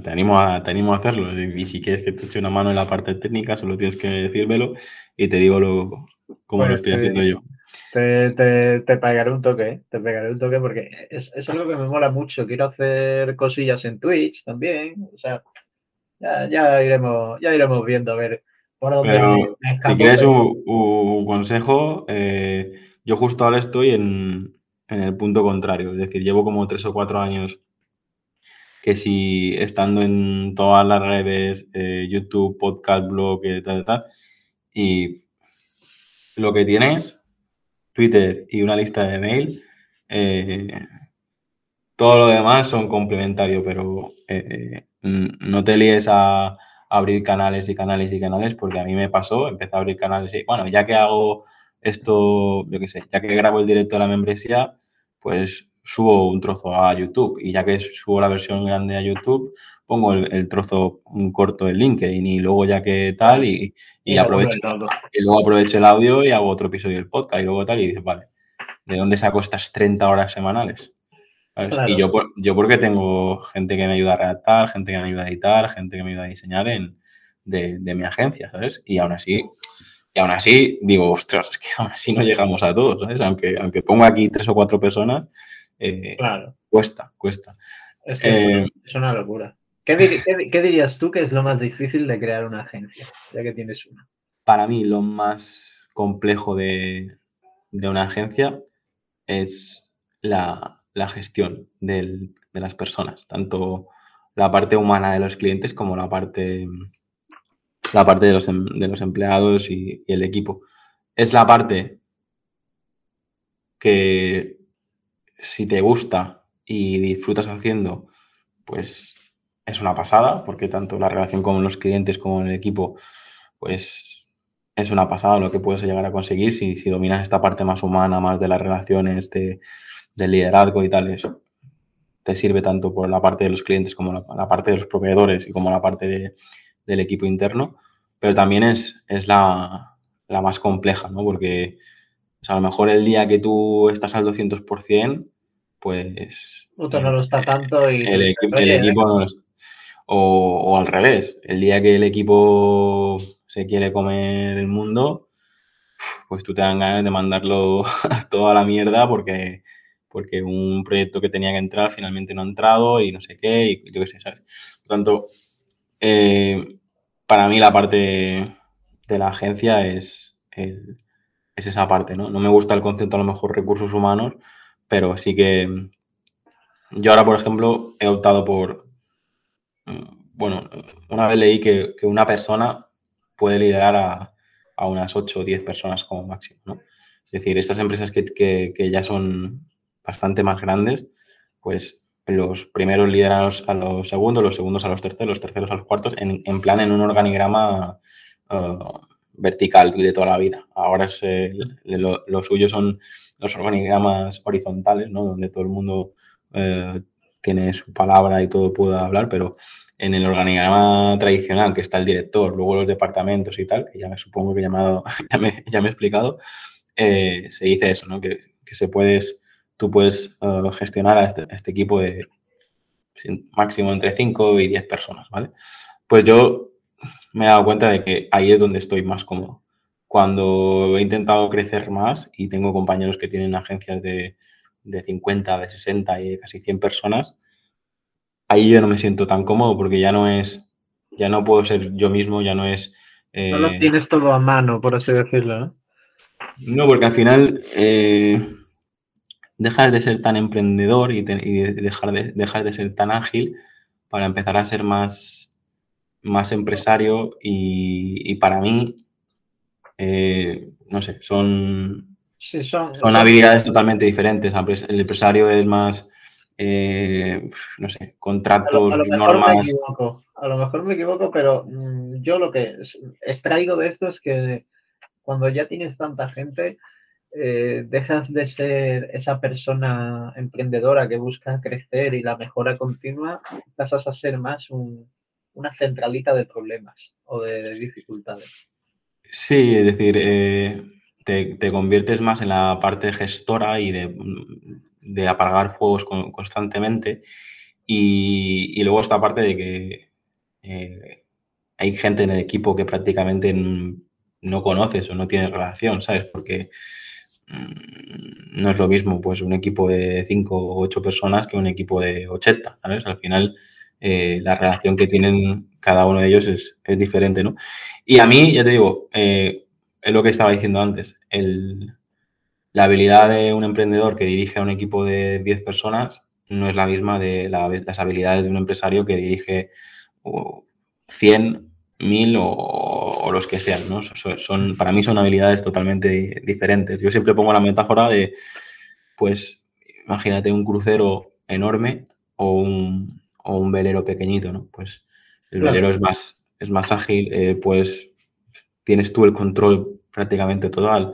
te animo, a, te animo a hacerlo. Y si quieres que te eche una mano en la parte técnica, solo tienes que decírmelo y te digo lo, cómo lo pues estoy haciendo yo. Te, te, te, pegaré un toque, ¿eh? te pegaré un toque porque es, es, algo que me mola mucho. Quiero hacer cosillas en Twitch también. O sea, ya, ya, iremos, ya iremos viendo a ver por dónde. si quieres un, consejo, eh, yo justo ahora estoy en, en, el punto contrario. Es decir, llevo como tres o cuatro años que si estando en todas las redes, eh, YouTube, podcast, blog, tal, tal, y lo que tienes, Twitter y una lista de mail, eh, todo lo demás son complementarios, pero eh, no te líes a, abrir canales y canales y canales, porque a mí me pasó, empecé a abrir canales y, bueno, ya que hago esto, yo qué sé, ya que grabo el directo de la membresía, pues subo un trozo a YouTube y ya que subo la versión grande a YouTube, pongo el, trozo un corto en LinkedIn y luego ya que tal y, aprovecho y luego aprovecho el audio y hago otro episodio del podcast y luego tal y dices, vale, ¿de dónde saco estas 30 horas semanales? Y yo, yo porque tengo gente que me ayuda a redactar, gente que me ayuda a editar, gente que me ayuda a diseñar en, de, de mi agencia, ¿sabes? Y aún así, y aún así digo, ostras, es que aún así no llegamos a todos, ¿sabes? Aunque, aunque pongo aquí tres o cuatro personas, eh, claro. Cuesta, cuesta. Es, que es, una eh, locura. ¿Qué, dirías tú que es lo más difícil de crear una agencia, ya que tienes una? Para mí, lo más complejo de, una agencia es la, gestión de las personas, tanto la parte humana de los clientes como la parte, la parte de, los, em, de los empleados y el equipo. Es la parte que si te gusta y disfrutas haciendo, pues es una pasada, porque tanto la relación con los clientes como el equipo, pues es una pasada lo que puedes llegar a conseguir si, si dominas esta parte más humana, más de las relaciones, de, del liderazgo y tal, te sirve tanto por la parte de los clientes como la, parte de los proveedores y como la parte del equipo interno, pero también es, es la, la más compleja, ¿no? Porque a lo mejor el día que tú estás al 200%, pues... Otro no lo está tanto y... El, equipo no lo está. O, al revés, el día que el equipo se quiere comer el mundo, pues tú te dan ganas de mandarlo a toda la mierda porque, porque un proyecto que tenía que entrar finalmente no ha entrado y no sé qué, y yo qué sé, ¿sabes? Por tanto, eh, para mí la parte de la agencia es, es esa parte, ¿no? No me gusta el concepto a lo mejor recursos humanos, pero sí que yo ahora, por ejemplo, he optado por, bueno, una vez leí que, una persona puede liderar a, unas 8 o 10 personas como máximo, ¿no? Es decir, estas empresas que, ya son bastante más grandes, pues los primeros lideran a los, segundos, los segundos a los terceros, los terceros a los cuartos, en, plan en un organigrama uh, vertical de toda la vida. Ahora es, lo, suyo son los organigramas horizontales, ¿no? Donde todo el mundo eh, tiene su palabra y todo puede hablar, pero en el organigrama tradicional, que está el director, luego los departamentos y tal, que ya me supongo que llamado, ya, me, ya me he explicado, eh, se dice eso, ¿no? Que, se puedes, tú puedes eh, gestionar a este, este, equipo de máximo entre 5 y 10 personas, ¿vale? Pues yo me he dado cuenta de que ahí es donde estoy más cómodo cuando he intentado crecer más y tengo compañeros que tienen agencias de, 50, de 60 y casi 100 personas, ahí yo no me siento tan cómodo porque ya no es, ya no puedo ser yo mismo, ya no es... no lo eh, tienes todo a mano, por así decirlo, ¿no? No, porque al final eh, dejas de ser tan emprendedor y, dejar, de, dejar de ser tan ágil para empezar a ser más más empresario y, para mí, eh, no sé, son, son, habilidades totalmente diferentes. El empresario es más, eh, no sé, contratos, normas. a lo mejor me equivoco, pero mm, yo lo que extraigo de esto es que cuando ya tienes tanta gente, eh, dejas de ser esa persona emprendedora que busca crecer y la mejora continua, pasas a ser más una centralita de problemas o de, dificultades. Sí, es decir, eh, te, conviertes más en la parte gestora y de, apagar fuegos constantemente. Y, luego esta parte de que eh, hay gente en el equipo que prácticamente no conoces o no tienes relación, ¿sabes? Porque no es lo mismo pues un equipo de 5 o 8 personas que un equipo de 80, ¿sabes? Al final eh, la relación que tienen cada uno de ellos es, diferente, ¿no? Y a mí, ya te digo, eh, es lo que estaba diciendo antes, la habilidad de un emprendedor que dirige a un equipo de 10 personas no es la misma de las habilidades de un empresario que dirige 100 mil o, los que sean, ¿no? Son, para mí son habilidades totalmente diferentes. Yo siempre pongo la metáfora de, pues, imagínate un crucero enorme o un, o un velero pequeñito, ¿no? Pues el velero es más, es más ágil, eh, pues tienes tú el control prácticamente total.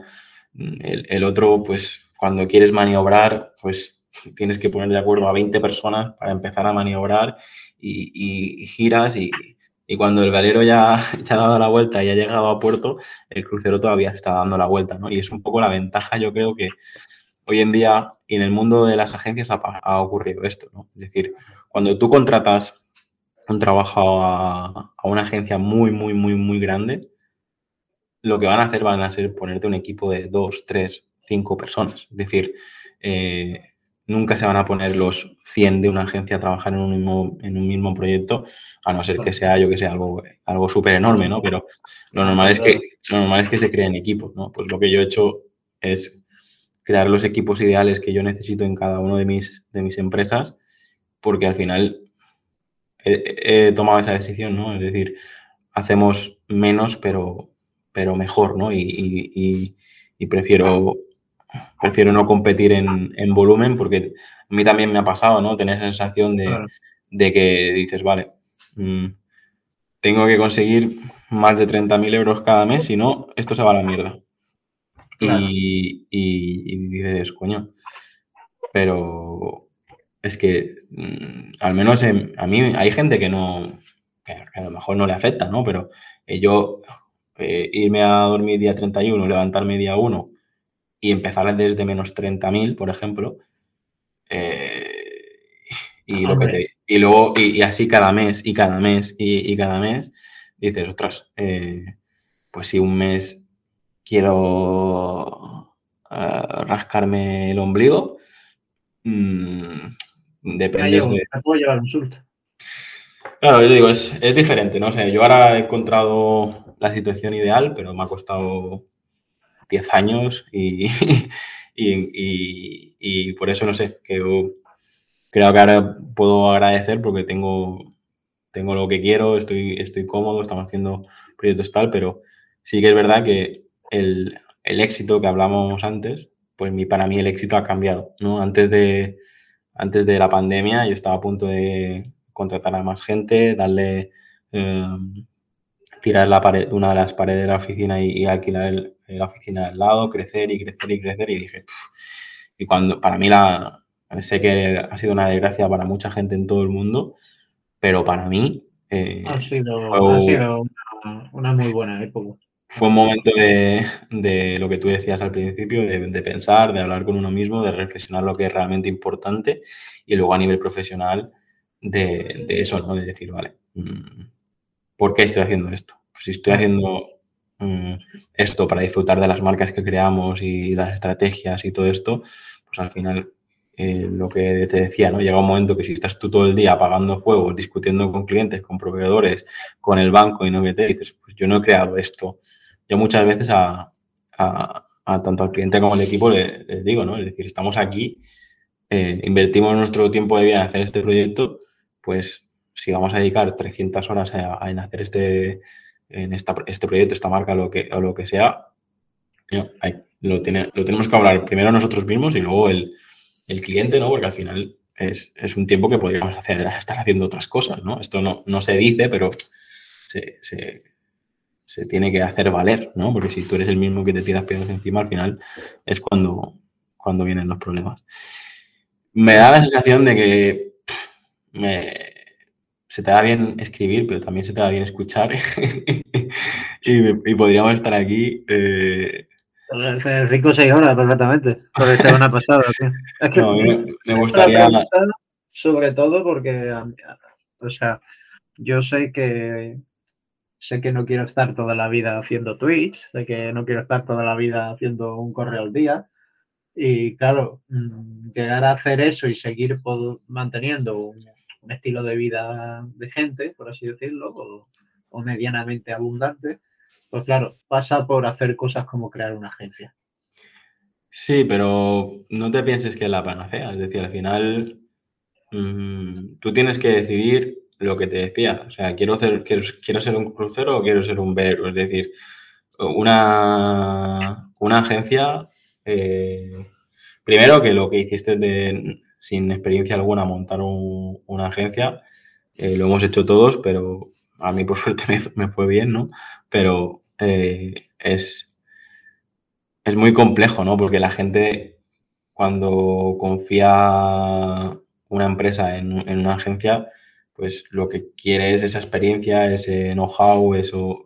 El, otro, pues, cuando quieres maniobrar, pues tienes que poner de acuerdo a 20 personas para empezar a maniobrar y giras y, y cuando el galero ya, ha dado la vuelta y ha llegado a puerto, el crucero todavía está dando la vuelta, ¿no? Y es un poco la ventaja, yo creo que hoy en día y en el mundo de las agencias ha, ocurrido esto, ¿no? Es decir, cuando tú contratas un trabajo a, una agencia muy, muy, muy, muy grande, lo que van a hacer van a ser ponerte un equipo de dos, tres, cinco personas. Es decir, eh, nunca se van a poner los 100 de una agencia a trabajar en un mismo, en un mismo proyecto, a no ser que sea, yo que sé, algo, algo súper enorme, ¿no? Pero lo normal, es que, lo normal es que se creen equipos, ¿no? Pues lo que yo he hecho es crear los equipos ideales que yo necesito en cada una de mis, de mis empresas, porque al final he, tomado esa decisión, ¿no? Es decir, hacemos menos, pero, pero mejor, ¿no? y prefiero prefiero no competir en, volumen porque a mí también me ha pasado, ¿no? Tener esa sensación de, que dices, vale, mm, tengo que conseguir más de 30.000 euros cada mes, si no, esto se va a la mierda. Y, dices, coño, pero es que mm, al menos a mí hay gente que no, que, a lo mejor no le afecta, ¿no? Pero eh, yo eh, irme a dormir día 31, levantarme día 1 y empezar desde menos 30.000, por ejemplo. Eh, y, lo que y luego, y, así cada mes, y cada mes, y, cada mes, dices, ostras, eh, pues si un mes quiero eh, rascarme el ombligo, mmm, depende de... Claro, yo digo, es, es diferente, ¿no? O sea, yo ahora he encontrado la situación ideal, pero me ha costado 10 años y, y, por eso no sé, que creo que ahora puedo agradecer porque tengo, tengo lo que quiero, estoy, estoy cómodo, estamos haciendo proyectos tal, pero sí que es verdad que el, éxito que hablamos antes, pues mi, para mí el éxito ha cambiado, ¿no? Antes de, antes de la pandemia yo estaba a punto de contratar a más gente, darle... Eh, tirar la pared, una de las paredes de la oficina y, alquilar la oficina al lado, crecer y crecer y crecer. Y dije, y cuando para mí la, sé que ha sido una desgracia para mucha gente en todo el mundo, pero para mí eh, ha sido, una, muy buena época. Fue un momento de, de lo que tú decías al principio, de, pensar, de hablar con uno mismo, de reflexionar lo que es realmente importante y luego a nivel profesional de, de eso, ¿no? De decir, vale, mm, ¿por qué estoy haciendo esto? Pues si estoy haciendo mm, esto para disfrutar de las marcas que creamos y las estrategias y todo esto, pues al final eh, lo que te decía, ¿no? Llega un momento que si estás tú todo el día apagando fuegos, discutiendo con clientes, con proveedores, con el banco y no que te dices, pues yo no he creado esto. Yo muchas veces a, tanto al cliente como al equipo les, digo, ¿no? Es decir, estamos aquí, eh, invertimos nuestro tiempo de vida en hacer este proyecto, pues si vamos a dedicar 300 horas en hacer este, en este proyecto, esta marca lo que, o lo que sea, lo, tiene, lo tenemos que hablar primero nosotros mismos y luego el, cliente, ¿no? Porque al final es, un tiempo que podríamos hacer, estar haciendo otras cosas, ¿no? Esto no, no se dice, pero se, se, tiene que hacer valer, ¿no? Porque si tú eres el mismo que te tiras piedras encima, al final es cuando, cuando vienen los problemas. Me da la sensación de que se te da bien escribir, pero también se te da bien escuchar. y, podríamos estar aquí. Eh... Cinco o seis horas perfectamente. Por esta una pasada. no, me, gustaría. Sobre todo porque, o sea, yo sé que sé que no quiero estar toda la vida haciendo tweets, sé que no quiero estar toda la vida haciendo un correo al día, y claro, mm, llegar a hacer eso y seguir manteniendo un, estilo de vida decente, por así decirlo, o, medianamente abundante, pues claro, pasa por hacer cosas como crear una agencia. Sí, pero no te pienses que es la panacea. Es decir, al final mm, tú tienes que decidir lo que te decía. O sea, quiero, hacer, quiero, ser un crucero o quiero ser un ver. Es decir, una, una agencia eh, primero, que lo que hiciste de, sin experiencia alguna, montar una agencia, eh, lo hemos hecho todos, pero a mí por suerte me, fue bien, ¿no? Pero eh, es, es muy complejo, ¿no? Porque la gente cuando confía una empresa en, una agencia, pues lo que quiere es esa experiencia, ese know-how, eso.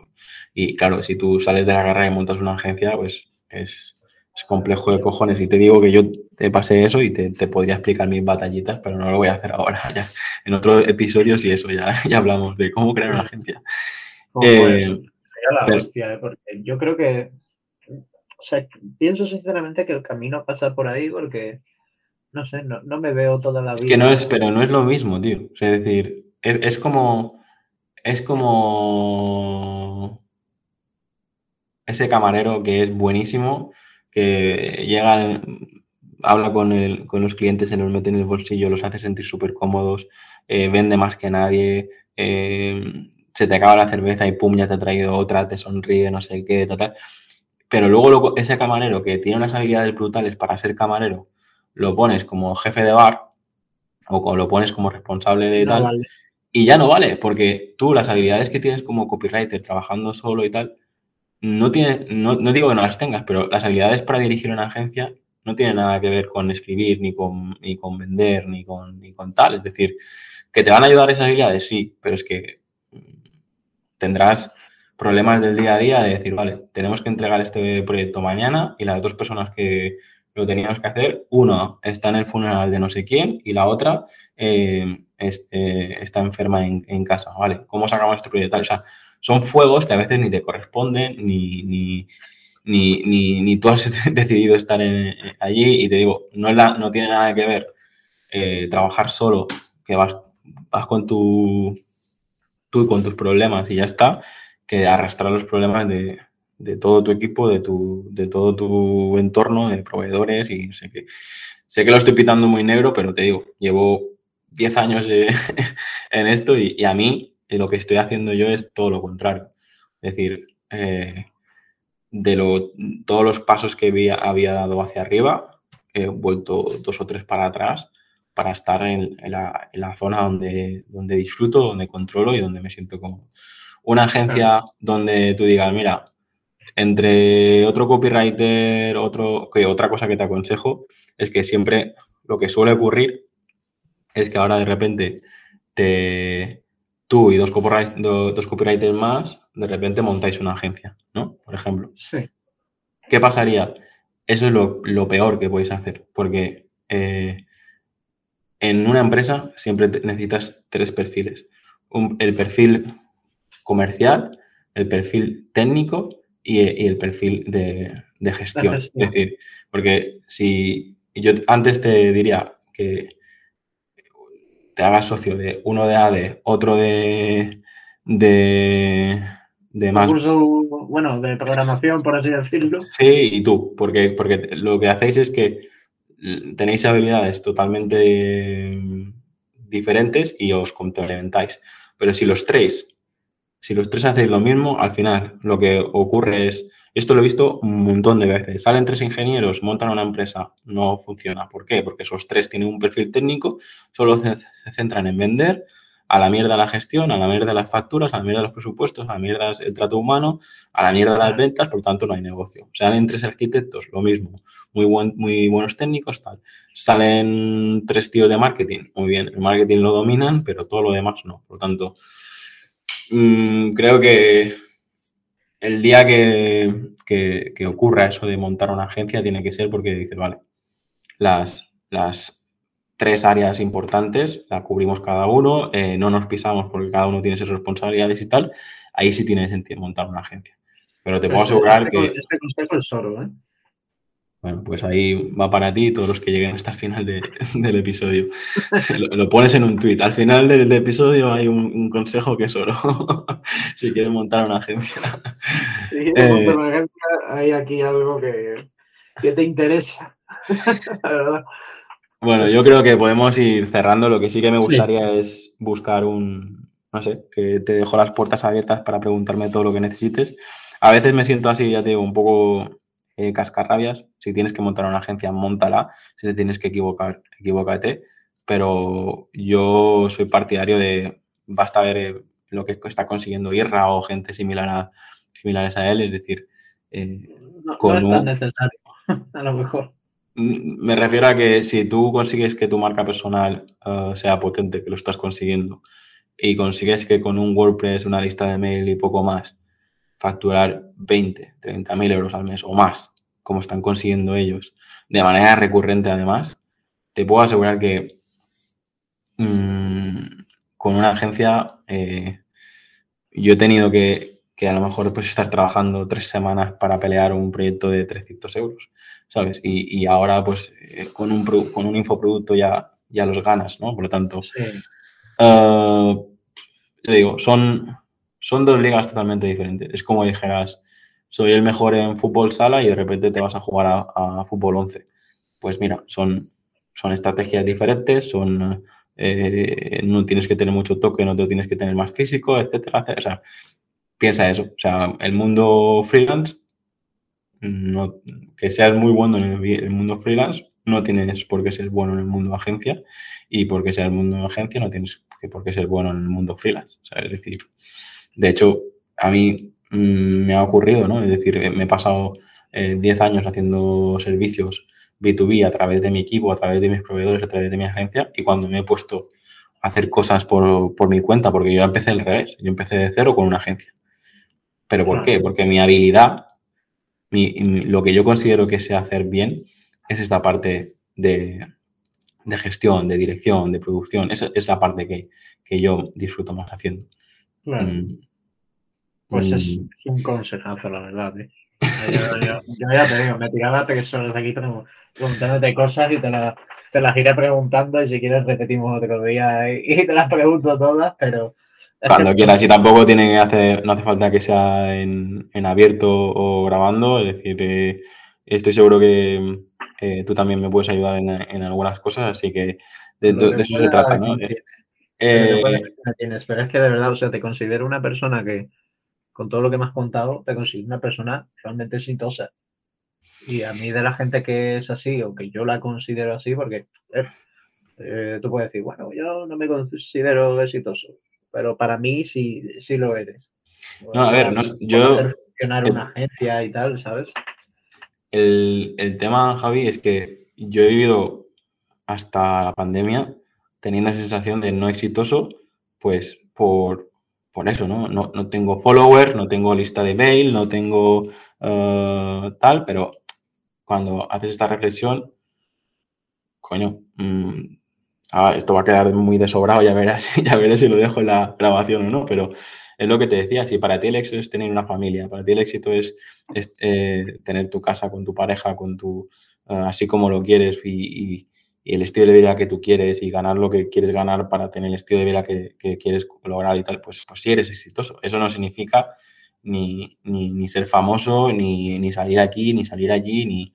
Y claro, si tú sales de la carrera y montas una agencia, pues es, es complejo de cojones. Y te digo que yo te pasé eso y te, podría explicar mis batallitas, pero no lo voy a hacer ahora. Ya. En otros episodios y eso ya, ya hablamos de cómo crear una agencia. Eh, la hostia, ¿eh? porque yo creo que, o sea, pienso sinceramente que el camino pasa por ahí porque, no sé, no, me veo toda la vida. que no es, pero no es lo mismo, tío. es decir, es como, es como ese camarero que es buenísimo, que llega, habla con, el, con los clientes, se los mete en el bolsillo, los hace sentir súper cómodos, eh, vende más que nadie, eh, se te acaba la cerveza y pum, ya te ha traído otra, te sonríe, no sé qué, tal, tal. Pero luego, ese camarero que tiene unas habilidades brutales para ser camarero, lo pones como jefe de bar o lo pones como responsable de tal. Y ya no vale, porque tú las habilidades que tienes como copywriter trabajando solo y tal, no, tiene, no, digo que no las tengas, pero las habilidades para dirigir una agencia no tienen nada que ver con escribir, ni con, ni con vender, ni con, ni con tal. Es decir, que te van a ayudar esas habilidades, sí, pero es que mm, tendrás problemas del día a día de decir, vale, tenemos que entregar este proyecto mañana y las dos personas que lo teníamos que hacer, uno está en el funeral de no sé quién y la otra eh, este, está enferma en, en, casa, ¿vale? ¿Cómo sacamos este proyecto? O sea, son fuegos que a veces ni te corresponden, ni, ni, ni, ni, tú has decidido estar allí. Y te digo, no, la, no tiene nada que ver eh, trabajar solo, que vas, vas con tu, tú y con tus problemas y ya está, que arrastrar los problemas de, de todo tu equipo, de, tu, de todo tu entorno, de proveedores. Y sé que, sé que lo estoy pitando muy negro, pero te digo, llevo 10 años eh, en esto y, a mí y lo que estoy haciendo yo es todo lo contrario. Es decir, eh, de todos los pasos que había, había, dado hacia arriba, he vuelto dos o tres para atrás para estar en, la, zona donde, donde disfruto, donde controlo y donde me siento cómodo. Una agencia donde tú digas, mira, entre otro copywriter, otro, que otra cosa que te aconsejo es que siempre lo que suele ocurrir es que ahora de repente te, tú y dos, copywriters más, de repente montáis una agencia, ¿no? Por ejemplo. Sí. ¿Qué pasaría? Eso es lo, peor que podéis hacer, porque eh, en una empresa siempre necesitas tres perfiles. el perfil comercial, el perfil técnico y, el perfil de, gestión. Es decir, porque si yo antes te diría que te hagas socio de uno de AD, otro de, de, de más. Curso, bueno, de programación, por así decirlo. Sí, y tú, porque, porque lo que hacéis es que tenéis habilidades totalmente diferentes y os complementáis. Pero si los tres, si los tres hacéis lo mismo, al final lo que ocurre es, esto lo he visto un montón de veces, salen tres ingenieros, montan una empresa, no funciona. ¿Por qué? Porque esos tres tienen un perfil técnico, solo se, centran en vender, a la mierda la gestión, a la mierda las facturas, a la mierda los presupuestos, a la mierda el trato humano, a la mierda las ventas, por lo tanto no hay negocio. Salen tres arquitectos, lo mismo, muy, buen, muy buenos técnicos, tal. Salen tres tíos de marketing, muy bien, el marketing lo dominan, pero todo lo demás no. Por lo tanto, mmm, creo que el día que, que, ocurra eso de montar una agencia tiene que ser porque dices, vale, las, las tres áreas importantes, la cubrimos cada uno, eh, no nos pisamos porque cada uno tiene sus responsabilidades y tal, ahí sí tiene sentido montar una agencia. Pero te puedo asegurar este, que... Este consejo es oro, ¿eh? Bueno, pues ahí va para ti y todos los que lleguen hasta el final del episodio. lo, pones en un tuit. Al final del, episodio hay un, consejo que es oro. si quieres montar una agencia. Si quieres montar una agencia, hay aquí algo que, que te interesa. La verdad. Bueno, yo creo que podemos ir cerrando. Lo que sí que me gustaría es buscar un, no sé, que te dejo las puertas abiertas para preguntarme todo lo que necesites. A veces me siento así, ya te digo, un poco eh, cascarrabias. Si tienes que montar una agencia, montala. Si te tienes que equivocar, equivócate. Pero yo soy partidario de, basta ver eh, lo que está consiguiendo Irra o gente similar a, similares a él. Es decir, eh, no, es tan necesario, a lo mejor. Me refiero a que si tú consigues que tu marca personal eh, sea potente, que lo estás consiguiendo, y consigues que con un WordPress, una lista de mail y poco más, facturar 20, 30 mil euros al mes o más, como están consiguiendo ellos, de manera recurrente además, te puedo asegurar que mmm, con una agencia eh, yo he tenido que, que, a lo mejor pues estar trabajando tres semanas para pelear un proyecto de 300 euros. ¿sabes? Y, ahora, pues, eh, con, un, con un infoproducto ya, ya los ganas, ¿no? Por lo tanto, sí. Eh, digo, son, son dos ligas totalmente diferentes. Es como dijeras, soy el mejor en fútbol sala y de repente te vas a jugar a, fútbol 11. Pues mira, son, son estrategias diferentes, son... Eh, no tienes que tener mucho toque, no te tienes que tener más físico, etcétera, etcétera. O sea, piensa eso. O sea, el mundo freelance no, que seas muy bueno en el, mundo freelance, no tienes por qué ser bueno en el mundo agencia y porque seas el mundo agencia no tienes por qué ser bueno en el mundo freelance. es decir, de hecho, a mí me ha ocurrido, ¿no? Es decir, me he pasado 10 eh, años haciendo servicios B2B a través de mi equipo, a través de mis proveedores, a través de mi agencia y cuando me he puesto a hacer cosas por, por mi cuenta, porque yo empecé al revés, yo empecé de cero con una agencia. ¿Pero por qué? Porque mi habilidad lo que yo considero que sé hacer bien es esta parte de, gestión, de dirección, de producción. Esa es la parte que, yo disfruto más haciendo. Mm. Pues es un consejazo, la verdad. ¿eh? Yo, ya te digo, me tiraba que solo aquí tenemos preguntándote cosas y te, te las iré preguntando y si quieres repetimos otro día y, y te las pregunto todas, pero cuando quieras, y tampoco tiene que hacer, no hace falta que sea en, abierto o grabando, es decir, eh, estoy seguro que eh, tú también me puedes ayudar en, algunas cosas, así que de, eso se trata, ¿no? Eh, pero es que de verdad, o sea, te considero una persona que, con todo lo que me has contado, te considero una persona realmente exitosa. Y a mí de la gente que es así, o que yo la considero así, porque tú puedes decir, bueno, yo no me considero exitoso pero para mí sí, sí lo eres. No, a ver, no, yo... Funcionar una agencia y tal, ¿sabes? El, tema, Javi, es que yo he vivido hasta la pandemia teniendo la sensación de no exitoso, pues por, por eso, ¿no? ¿no? ¿no? tengo followers, no tengo lista de mail, no tengo uh, tal, pero cuando haces esta reflexión, coño, mmm, esto va a quedar muy desobrado, ya verás, ya veré si lo dejo en la grabación o no, pero es lo que te decía, si para ti el éxito es tener una familia, para ti el éxito es, eh, tener tu casa con tu pareja, con tu, ah, así como lo quieres y, el estilo de vida que tú quieres y ganar lo que quieres ganar para tener el estilo de vida que, quieres lograr y tal, pues, pues sí eres exitoso. Eso no significa ni, ni, ser famoso, ni, ni, salir aquí, ni salir allí, ni...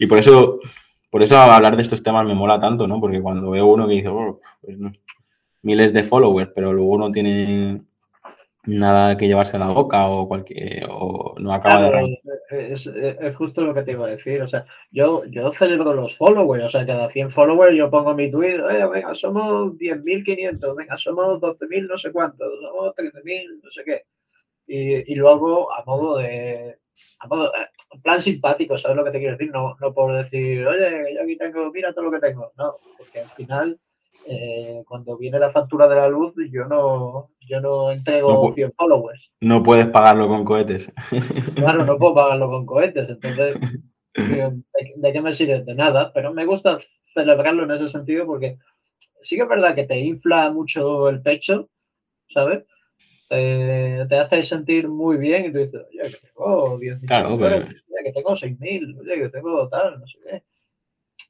Y por eso por eso hablar de estos temas me mola tanto, ¿no? Porque cuando veo uno que dice, oh, pues miles de followers, pero luego no tiene nada que llevarse a la boca o cualquier o no acaba de es, es, justo lo que te iba a decir o sea yo yo celebro los followers o sea cada 100 followers yo pongo mi tweet oye venga somos 10.500 venga somos 12.000 no sé cuántos somos 13.000 no sé qué y, y luego a modo de a modo, en plan simpático sabes lo que te quiero decir no no por decir oye yo aquí tengo mira todo lo que tengo no porque al final eh, cuando viene la factura de la luz, yo no, yo no entrego 100 followers. No puedes pagarlo con cohetes. Claro, no puedo pagarlo con cohetes. Entonces, ¿de, qué me sirve? De nada, pero me gusta celebrarlo en ese sentido porque sí que es verdad que te infla mucho el pecho, ¿sabes? te hace sentir muy bien y tú dices, oye, que tengo 10.000 claro, pero... que tengo 6.000, oye, que tengo tal, no sé qué.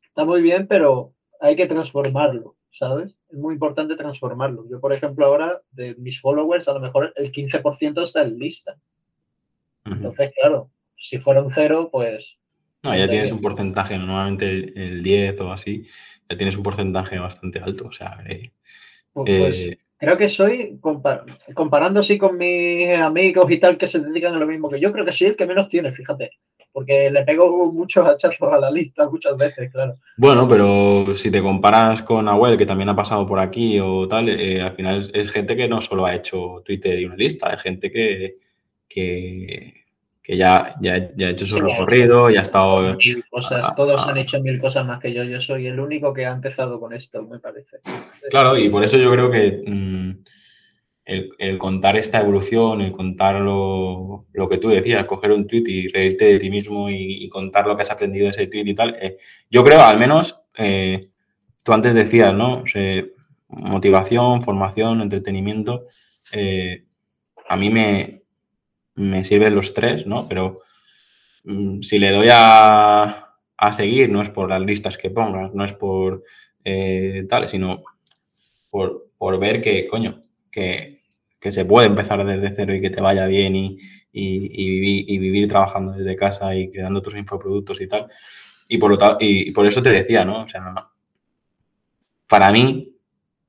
Está muy bien, pero hay que transformarlo. ¿Sabes? Es muy importante transformarlo. Yo, por ejemplo, ahora de mis followers, a lo mejor el 15% está en lista. Entonces, claro, si fuera un cero, pues... No, ya tienes un porcentaje, normalmente el, 10 o así, ya tienes un porcentaje bastante alto. O sea, eh, pues, pues eh, creo que soy, comparando así con mis amigos y tal que se dedican a lo mismo que yo, creo que sí el que menos tiene, fíjate porque le pego muchos hachazos a la lista muchas veces, claro. Bueno, pero si te comparas con Abuel, que también ha pasado por aquí o tal, eh, al final es, gente que no solo ha hecho Twitter y una lista, es gente que, que, ya, ya, ha hecho su recorrido, ya ha estado... Mil cosas, todos han hecho mil cosas más que yo, yo soy el único que ha empezado con esto, me parece. Claro, y por eso yo creo que... Mm, el, contar esta evolución, el contar lo, que tú decías, coger un tweet y reírte de ti mismo y, contar lo que has aprendido de ese tweet y tal. Eh, yo creo, al menos, eh, tú antes decías, ¿no? motivación, formación, entretenimiento. Eh, a mí me, me, sirven los tres, ¿no? Pero mm, si le doy a, a, seguir, no es por las listas que pongas, no es por tal, sino por, por ver que, coño, que que se puede empezar desde cero y que te vaya bien y, vivir, trabajando desde casa y creando tus infoproductos y tal. Y por, lo y por eso te decía, ¿no? O sea, para mí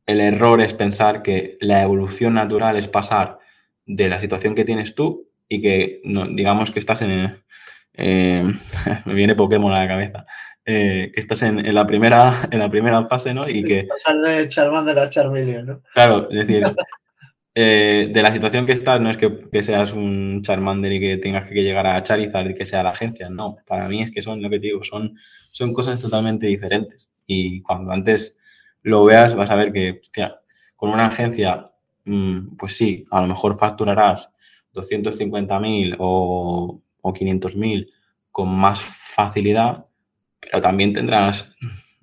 el error es pensar que la evolución natural es pasar de la situación que tienes tú y que digamos que estás en... me viene Pokémon a la cabeza. Eh, que estás en, la primera, en la primera fase, ¿no? Y que... Pasar de Charmander a Charmeleon, ¿no? Claro, es decir, eh, de la situación que estás, no es que, seas un Charmander y que tengas que llegar a Charizard y que sea la agencia, no. Para mí es que son, lo que te digo, son, son cosas totalmente diferentes. Y cuando antes lo veas, vas a ver que, con una agencia, mm, pues sí, a lo mejor facturarás 250.000 o, o 500.000 con más facilidad, pero también tendrás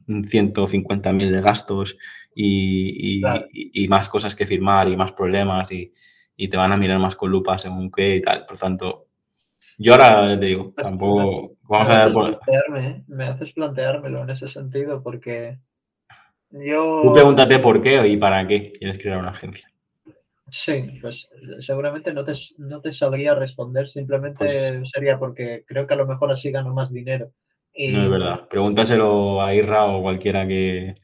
150.000 de gastos y, más cosas que firmar y más problemas y, te van a mirar más con lupa según qué y tal. Por tanto, yo ahora te digo, tampoco vamos me a ver por... ¿eh? Me haces planteármelo en ese sentido porque yo... Tú pregúntate por qué y para qué quieres crear una agencia. Sí, pues seguramente no te, no te sabría responder, simplemente pues sería porque creo que a lo mejor así gano más dinero. No es verdad. Pregúntaselo a Irra o cualquiera que.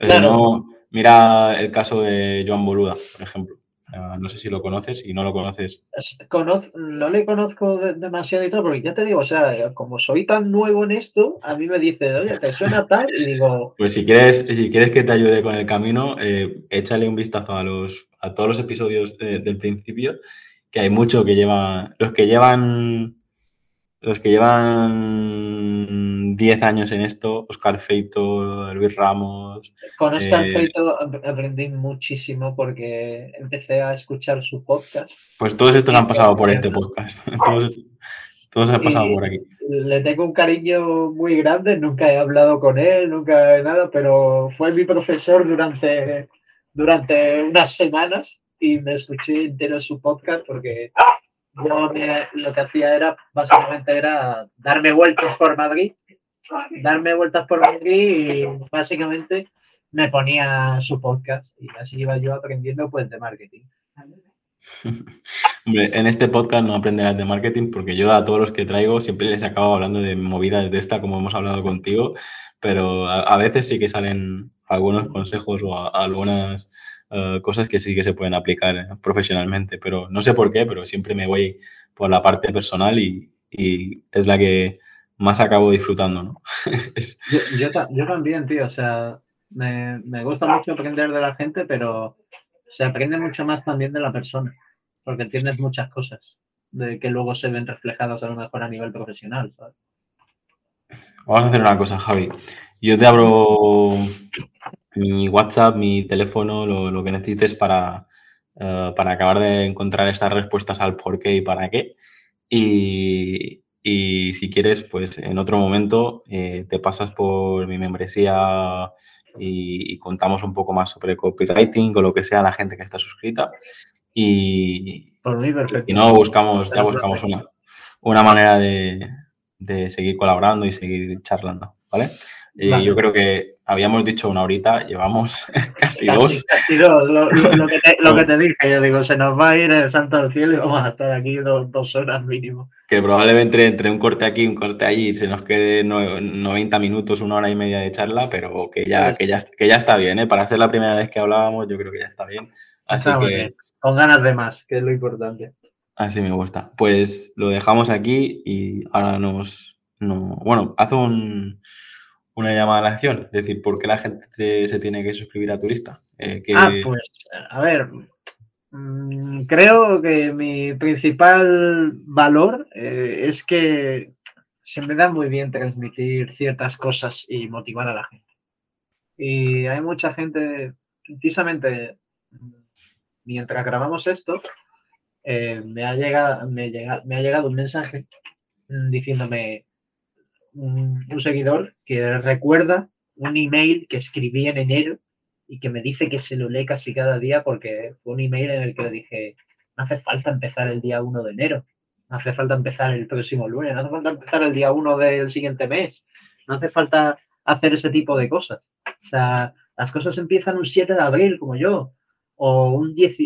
No, mira el caso de Joan Boluda, por ejemplo. No sé si lo conoces y no lo conoces. no le conozco demasiado y todo, porque ya te digo, o sea, como soy tan nuevo en esto, a mí me dice, oye, te suena tal, y digo. Pues si quieres, si quieres que te ayude con el camino, eh, échale un vistazo a los a todos los episodios del principio, que hay mucho que lleva. Los que llevan. Los que llevan 10 años en esto, Oscar Feito, Luis Ramos. Con Oscar eh, Feito aprendí muchísimo porque empecé a escuchar su podcast. Pues todos estos han pasado por este podcast. todos, han pasado por aquí. Le tengo un cariño muy grande, nunca he hablado con él, nunca he nada, pero fue mi profesor durante, durante unas semanas y me escuché entero su podcast porque yo lo que hacía era, básicamente era darme vueltas por Madrid darme vueltas por aquí y básicamente me ponía su podcast y así iba yo aprendiendo pues de marketing. Hombre, en este podcast no aprenderás de marketing porque yo a todos los que traigo siempre les acabo hablando de movidas de esta, como hemos hablado contigo, pero a, veces sí que salen algunos consejos o algunas eh, cosas que sí que se pueden aplicar profesionalmente, pero no sé por qué, pero siempre me voy por la parte personal y, es la que más acabo disfrutando, ¿no? yo, yo, también, tío, o sea, me, me gusta mucho aprender de la gente, pero se aprende mucho más también de la persona porque entiendes muchas cosas de que luego se ven reflejadas a lo mejor a nivel profesional. Vamos a hacer una cosa, Javi. Yo te abro mi WhatsApp, mi teléfono, lo, que necesites para, eh, para acabar de encontrar estas respuestas al por qué y para qué. Y, si quieres, pues en otro momento eh, te pasas por mi membresía y, y, contamos un poco más sobre copywriting o lo que sea la gente que está suscrita. Y, y no buscamos, ya buscamos una, una manera de, de, seguir colaborando y seguir charlando, ¿vale? Y yo creo que habíamos dicho una horita, llevamos casi, dos. Casi dos, lo, que te, lo, que te, dije, yo digo, se nos va a ir el santo del cielo y vamos a estar aquí dos, horas mínimo. Que probablemente entre un corte aquí, un corte allí, se nos quede 90 minutos, una hora y media de charla, pero que ya, que ya, que ya está bien, ¿eh? Para ser la primera vez que hablábamos, yo creo que ya está bien. Así que... Con ganas de más, que es lo importante. Así me gusta. Pues lo dejamos aquí y ahora nos... No, bueno, haz un, una llamada a la acción. Es decir, ¿por qué la gente se tiene que suscribir a tu lista? Eh, ah, pues, a ver, mm, creo que mi principal valor eh, es que se me da muy bien transmitir ciertas cosas y motivar a la gente. Y hay mucha gente, precisamente mientras grabamos esto, eh, me, ha llegado, me, me, ha llegado un mensaje diciéndome un, seguidor que recuerda un email que escribí en enero y que me dice que se lo lee casi cada día porque fue un email en el que dije, no hace falta empezar el día 1 de enero, no hace falta empezar el próximo lunes, no hace falta empezar el día 1 del siguiente mes, no hace falta hacer ese tipo de cosas. O sea, las cosas empiezan un 7 de abril, como yo, o un 10,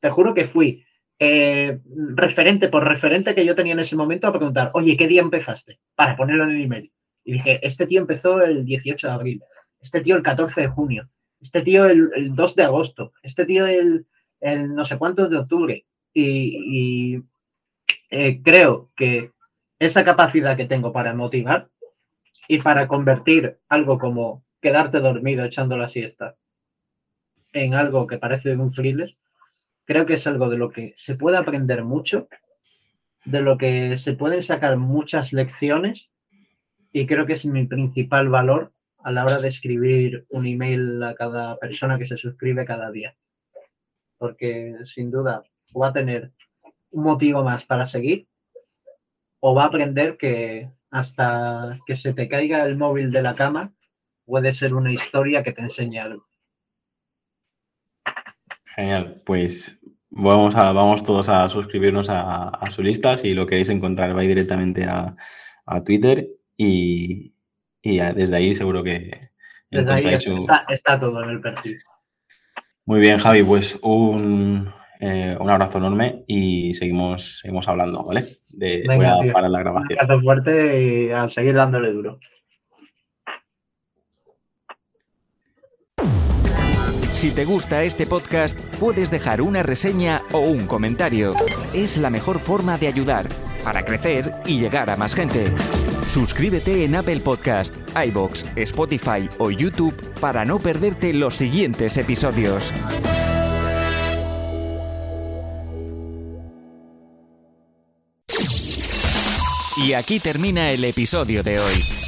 te juro que fui eh, referente por referente que yo tenía en ese momento a preguntar, oye, ¿qué día empezaste? Para ponerlo en el email. Y dije, este tío empezó el 18 de abril, este tío el 14 de junio, este tío el, 2 de agosto, este tío el, no sé cuántos de octubre. Y, eh, creo que esa capacidad que tengo para motivar y para convertir algo como quedarte dormido echando la siesta en algo que parece un thriller, creo que es algo de lo que se puede aprender mucho, de lo que se pueden sacar muchas lecciones y creo que es mi principal valor a la hora de escribir un email a cada persona que se suscribe cada día. Porque sin duda va a tener un motivo más para seguir o va a aprender que hasta que se te caiga el móvil de la cama puede ser una historia que te enseña algo. Genial, pues vamos, a, vamos todos a suscribirnos a, su lista. Si lo queréis encontrar, vais directamente a, Twitter y, desde ahí seguro que desde ahí está, todo en el perfil. Muy bien, Javi, pues un, eh, un abrazo enorme y seguimos, seguimos hablando, ¿vale? De, voy a parar la grabación. Un fuerte y a seguir dándole duro. Si te gusta este podcast, puedes dejar una reseña o un comentario. Es la mejor forma de ayudar para crecer y llegar a más gente. Suscríbete en Apple Podcast, iBox, Spotify o YouTube para no perderte los siguientes episodios. Y aquí termina el episodio de hoy.